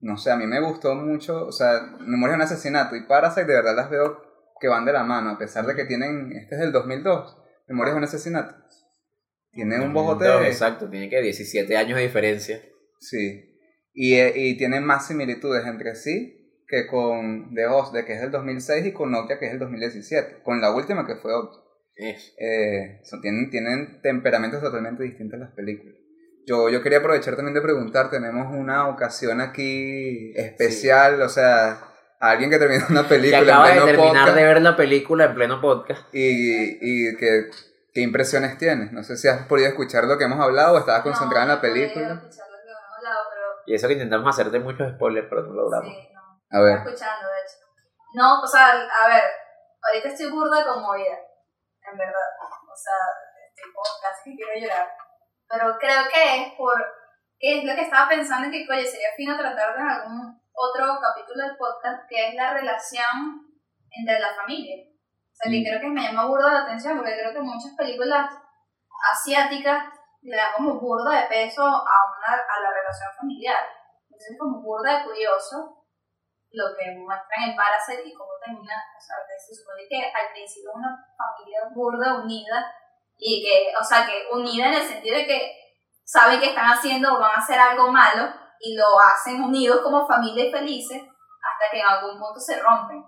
no sé a mí me gustó mucho o sea Memoria de un asesinato y Parasite de verdad las veo que van de la mano a pesar de que tienen este es del 2002 Memorias de un asesinato. Tiene un bojote Exacto, tiene que 17 años de diferencia. Sí. Y, eh, y tienen más similitudes entre sí que con The Host, de que es del 2006, y con Nokia, que es del 2017. Con la última, que fue Octo. Eso. Eh, son- tienen, tienen temperamentos totalmente distintos las películas. Yo, yo quería aprovechar también de preguntar, tenemos una ocasión aquí especial, o sea, alguien que terminó una Que película acaba en de pleno terminar podcast, de ver la película en pleno podcast. y, y que, qué impresiones tienes. No sé si has podido escuchar lo que hemos hablado o estabas concentrada en la No, no Y eso que intentamos hacerte muchos spoilers, pero no logramos. sí, no. A ver. Estaba escuchando, de hecho. No, o sea, a ver, ahorita estoy burda conmovida, en verdad. O sea, estoy como casi que quiero llorar. Pero creo que es por, que es lo que estaba pensando, que, oye, sería fino tratar de en algún otro capítulo del podcast, que es la relación entre la familia. O sea, que Mm. creo que me llama burda la atención, porque creo que muchas películas asiáticas le dan como burda de peso a, una, a relación familiar. Entonces es como burda de curioso lo que muestran en Parasite y cómo termina, o sea, se supone que al principio es una familia burda, unida, y que, o sea, que unida en el sentido de que saben que están haciendo o van a hacer algo malo y lo hacen unidos como familia y felices hasta que en algún punto se rompen.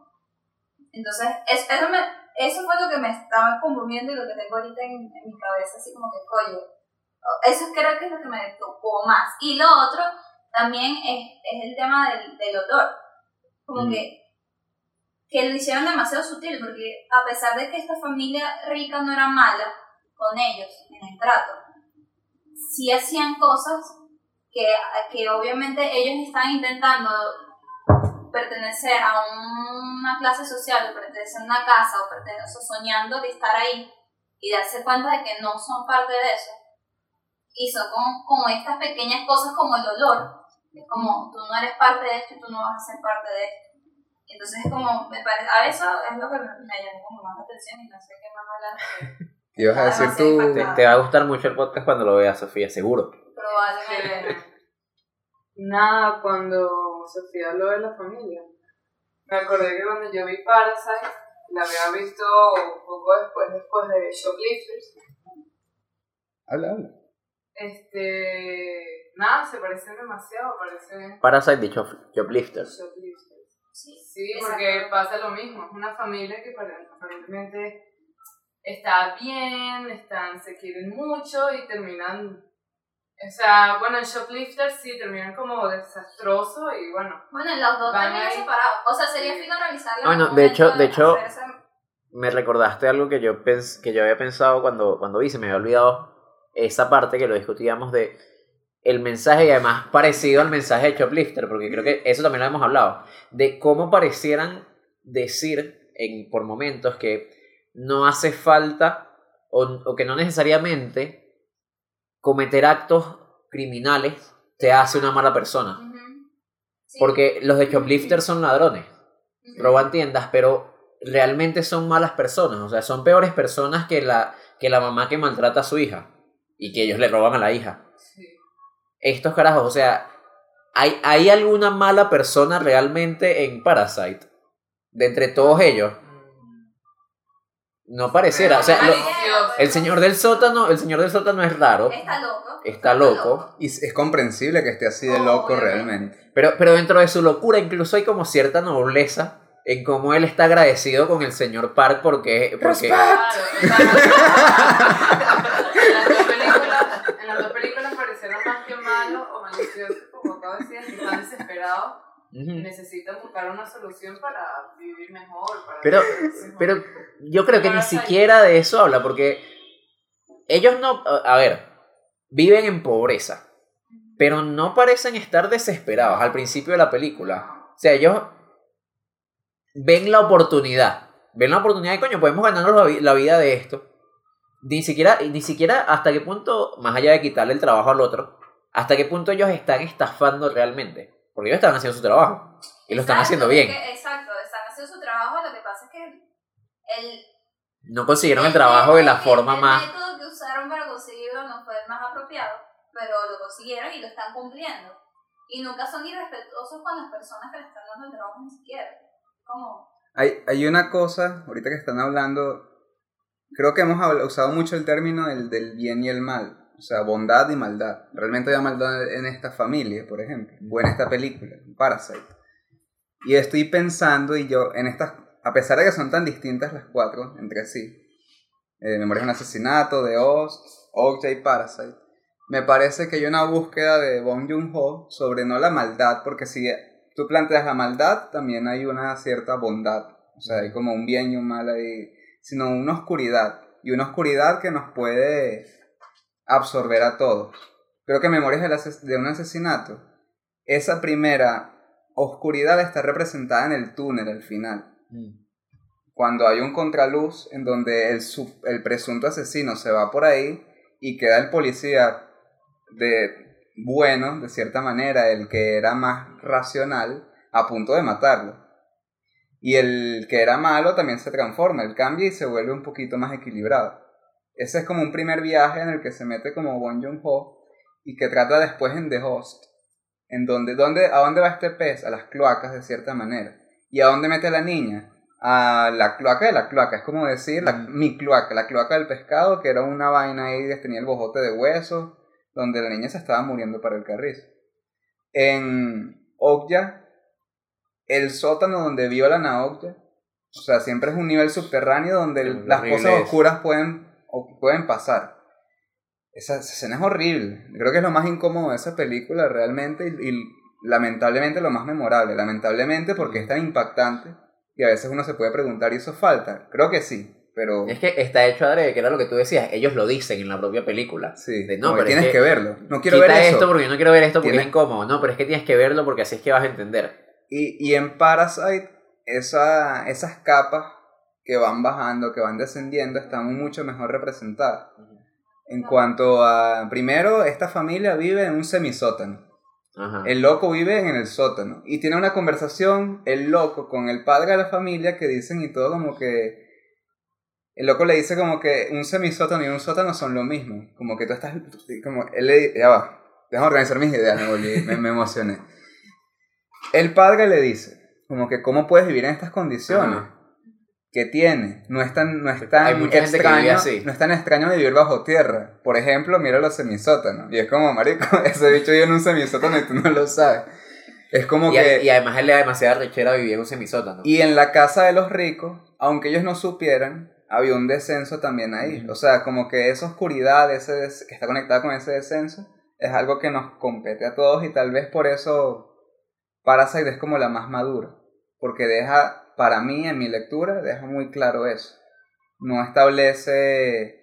Entonces, es- eso, me, eso fue lo que me estaba conmoviendo y lo que tengo ahorita en, en mi cabeza, así como que, coño, eso creo que es lo que me tocó más. Y lo otro también es, es el tema del, del olor. Como Mm. que, que lo hicieron demasiado sutil, porque a pesar de que esta familia rica no era mala con ellos en el trato, sí hacían cosas que, que obviamente ellos estaban intentando pertenecer a una clase social, o pertenecer a una casa, o pertenecer, soñando de estar ahí y darse cuenta de que no son parte de eso. Y son como, como estas pequeñas cosas como el olor. Es como, tú no eres parte de esto y tú no vas a ser parte de esto. Entonces es como, me parece, a eso es lo que me, me llamó como más la atención y no sé qué más hablar. porque *laughs* Ibas a decir tú... Te, te va a gustar mucho el podcast cuando lo veas, Sofía, seguro. Probablemente. *laughs* Nada, cuando Sofía habló de la familia, me acordé que cuando yo vi Parasite, la había visto poco después, después de Shoplifters. Habla, habla. Este, nada, se parecen demasiado, parecen Parasite de Shop- Shoplifters. Shoplifters. Sí, Sí, porque pasa lo mismo, es una familia que apare- aparentemente está bien, están, se quieren mucho y terminan, o sea, bueno, en Shoplifters sí, terminan como desastroso y bueno, Bueno, los dos ahí. separados. O sea, sería fino revisarlo. en Bueno, de hecho- de hecho- Me recordaste algo que yo, pens que yo había pensado cuando, cuando vi, se me había olvidado esa parte que lo discutíamos de el mensaje y además parecido al mensaje de Shoplifter, porque creo que eso también lo hemos hablado, de cómo parecieran decir en, por momentos que no hace falta o, o que no necesariamente cometer actos criminales te hace una mala persona. Sí. Porque los de Shoplifter son ladrones, roban tiendas, pero realmente son malas personas, o sea, son peores personas que la que la mamá que maltrata a su hija y que ellos le roban a la hija. Sí. Estos carajos, o sea, ¿hay, ¿hay alguna mala persona realmente en Parasite? De entre todos ellos. No pareciera. O sea, lo- el señor del sótano, el señor del sótano es raro, Está loco. está loco. Y es comprensible que esté así de loco realmente. Pero, pero dentro de su locura incluso hay como cierta nobleza en cómo él está agradecido con el señor Park porque... porque Claro, *laughs* sea, en las dos películas, en las dos películas parecieron más que como acabo de decir, que están desesperados necesitan buscar una solución para vivir mejor. Para Pero- vivir mejor. Pero yo creo que ni siquiera de eso habla, porque ellos no, a ver, viven en pobreza, pero no parecen estar desesperados al principio de la película. O sea, ellos ven la oportunidad, ven la oportunidad de, coño, podemos ganarnos la vida de esto. Ni siquiera, ni siquiera hasta qué punto, más allá de quitarle el trabajo al otro, hasta qué punto ellos están estafando realmente. Porque ellos están haciendo su trabajo y lo están haciendo bien. que- exacto, están haciendo su trabajo. Lo que pasa es que el, No consiguieron el trabajo de la forma más... El método que usaron para conseguirlo no fue el más apropiado, pero lo consiguieron y lo están cumpliendo. Y nunca son irrespetuosos con las personas que le están dando el trabajo ni siquiera. Como, Hay, hay una cosa, ahorita que están hablando, creo que hemos habl- usado mucho el término del, del bien y el mal, o sea, bondad y maldad. Realmente hay maldad en esta familia, por ejemplo, o en esta película, Parasite. Y estoy pensando, y yo, en estas, a pesar de que son tan distintas las cuatro entre sí, eh, Memorias de un asesinato, de Oz, Okja y Parasite, me parece que hay una búsqueda de Bong Joon-ho sobre no la maldad, porque si tú planteas la maldad, también hay una cierta bondad. O sea, hay como un bien y un mal ahí, sino una oscuridad. Y una oscuridad que nos puede absorber a todos. Creo que Memorias de un asesinato, esa primera oscuridad está representada en el túnel al final. Cuando hay un contraluz en donde el, sub- el presunto asesino se va por ahí y queda el policía de bueno, de cierta manera, el que era más racional, a punto de matarlo. Y el que era malo también se transforma, él cambia y se vuelve un poquito más equilibrado. Ese es como un primer viaje en el que se mete como Bon Joon-ho y que trata después en The Host, en donde, donde, ¿a dónde va este pez? A las cloacas de cierta manera. ¿Y a dónde mete a la niña? A la cloaca de la cloaca, es como decir la, Mm. mi cloaca, la cloaca del pescado, que era una vaina ahí, que tenía el bojote de huesos, donde la niña se estaba muriendo para el carrizo. En Okja, el sótano donde violan a Okja, o sea, siempre es un nivel subterráneo donde las cosas oscuras pueden, o pueden pasar. Esa, esa escena es horrible. Creo que es lo más incómodo de esa película realmente y, y lamentablemente lo más memorable. Lamentablemente porque es tan impactante y a veces uno se puede preguntar, ¿y eso falta? Creo que sí, pero Es que está hecho adrede, que era lo que tú decías, ellos lo dicen en la propia película. sí, de, no, pero es tienes que que, verlo. No quiero Quita ver eso. esto porque yo no quiero ver esto porque Tiene- es incómodo. No, pero es que tienes que verlo porque así es que vas a entender. Y, y en Parasite, esa, esas capas que van bajando, que van descendiendo, están mucho mejor representadas. En cuanto a, primero, esta familia vive en un semisótano. Ajá. El loco vive en el sótano. Y tiene una conversación, el loco, con el padre de la familia, que dicen y todo como que... El loco le dice como que un semisótano y un sótano son lo mismo. Como que tú estás... Como, él le Ya va. Déjame organizar mis ideas, me, volví- me, me emocioné. El padre le dice, como que cómo puedes vivir en estas condiciones. Ajá. Que tiene. No es tan, no es tan Hay mucha gente que vive extraño, así. no es tan extraño vivir bajo tierra. Por ejemplo, mira los semisótanos. Y es como, marico, *laughs* ese bicho vive en un semisótano y tú no lo sabes. Es como Y, que... y además él le da demasiada rechera vivir en un semisótano. Y en la casa de los ricos, aunque ellos no supieran, había un descenso también ahí. O sea, como que esa oscuridad ese que está conectada con ese descenso es algo que nos compete a todos y tal vez por eso Parasite es como la más madura. Porque deja, para mí, en mi lectura, deja muy claro eso. No establece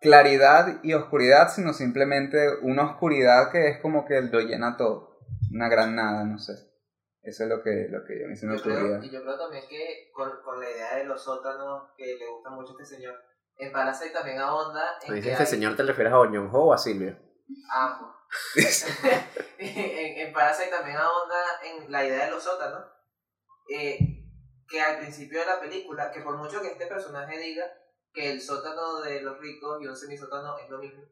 claridad y oscuridad, sino simplemente una oscuridad que es como que lo llena todo. Una gran nada, no sé. Eso es lo que, lo que se me Yo creo, y yo creo también que con, con la idea de los sótanos que le gusta mucho a este señor, en Parasite también ahonda en que dices este hay señor, ¿te refieres a Oñon Ho o a Silvio? ambos. en, en Parasite también ahonda en la idea de los sótanos, eh, que al principio de la película, que por mucho que este personaje diga que el sótano de los ricos y un semisótano es lo mismo,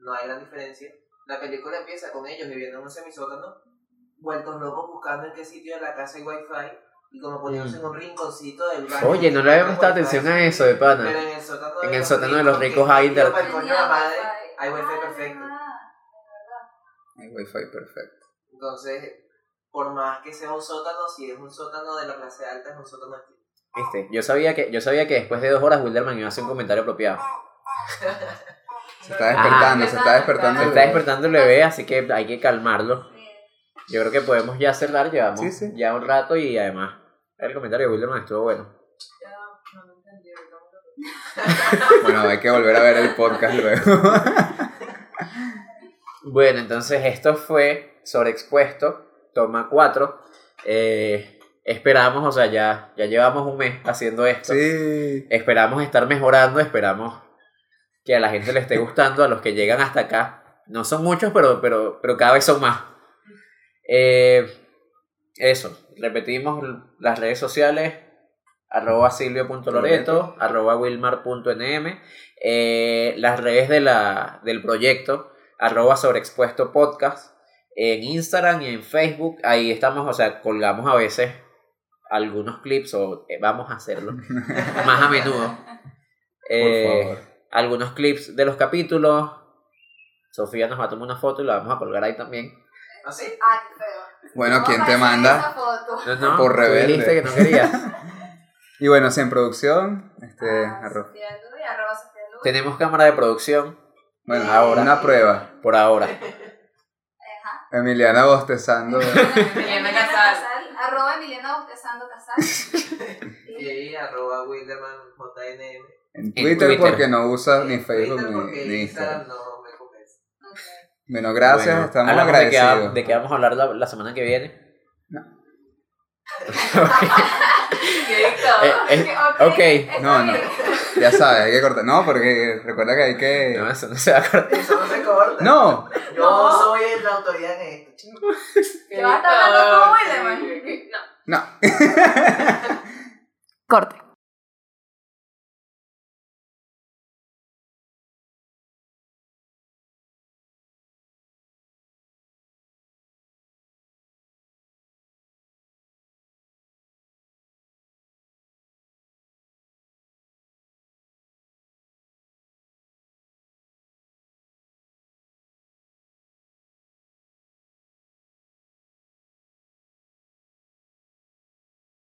no hay gran diferencia. La película empieza con ellos viviendo en un semisótano, vueltos locos buscando en qué sitio de la casa hay wifi y como poniéndose en un rinconcito del baño. Oye, no le habíamos prestado atención a eso de Pero pana. en el sótano de, En el los, sótano de los ricos hay es tío inter- pa'l coño de la madre, hay wifi Ah, perfecto. es verdad. El wifi perfecto. Entonces, por más que sea un sótano, si es un sótano de la clase alta, es un sótano aquí. ¿Viste? Yo sabía que, yo sabía que después de dos horas Wilderman iba a hacer un comentario apropiado. *laughs* Se está despertando, Ah. se está despertando. Se está despertando el bebé, así que hay que calmarlo. Yo creo que podemos ya cerrar, llevamos Sí, sí. ya un rato y además el comentario de Wilderman estuvo bueno. Ya, no lo entendí, ahorita me lo- *laughs* Bueno, hay que volver a ver el podcast luego. *laughs* Bueno, entonces esto fue sobreexpuesto, toma 4. Eh, esperamos, o sea, ya, ya llevamos un mes haciendo esto. sí. Esperamos estar mejorando, esperamos que a la gente le esté gustando, a los que llegan hasta acá. No son muchos, pero, pero, pero cada vez son más. Eh, eso, repetimos las redes sociales, arroba silvio.loreto, arroba wilmar.nm, eh, las redes de la, del proyecto, arroba sobreexpuesto podcast, en Instagram y en Facebook, ahí estamos, o sea, colgamos a veces algunos clips o eh, vamos a hacerlo *laughs* más a menudo. Eh, Por favor. algunos clips de los capítulos. Sofía nos va a tomar una foto y la vamos a colgar ahí también. Ah, qué feo. Bueno, ¿Cómo ¿quién te manda? No, no, Por rebelde. dijiste que no querías. *laughs* Y bueno, si en producción, este, Ah, arroz. Tenemos cámara de producción Bueno, Ahora. una prueba. por ahora. Emiliana bostezando. *laughs* Emiliana Casal. Arroba Emiliana Bostezando Casal. *laughs* Y ahí, arroba Wilderman JNM. En Twitter, Twitter. porque no usa ni Facebook ni, ni Instagram Instagram. no me convence. Bueno, gracias, Bueno, estamos agradecidos. de que vamos a hablar la, la semana que viene. *laughs* Eh, eh, ok. No, no. *laughs* Ya sabes, hay que cortar. No, porque recuerda que hay que. No, eso no *laughs* se va a cortar. Eso no se corta. No, Yo No. soy la autoridad en esto, chicos. ¿Qué ¿Te vas a estar hablando tú, tal? Wilderman? No. no. Corte.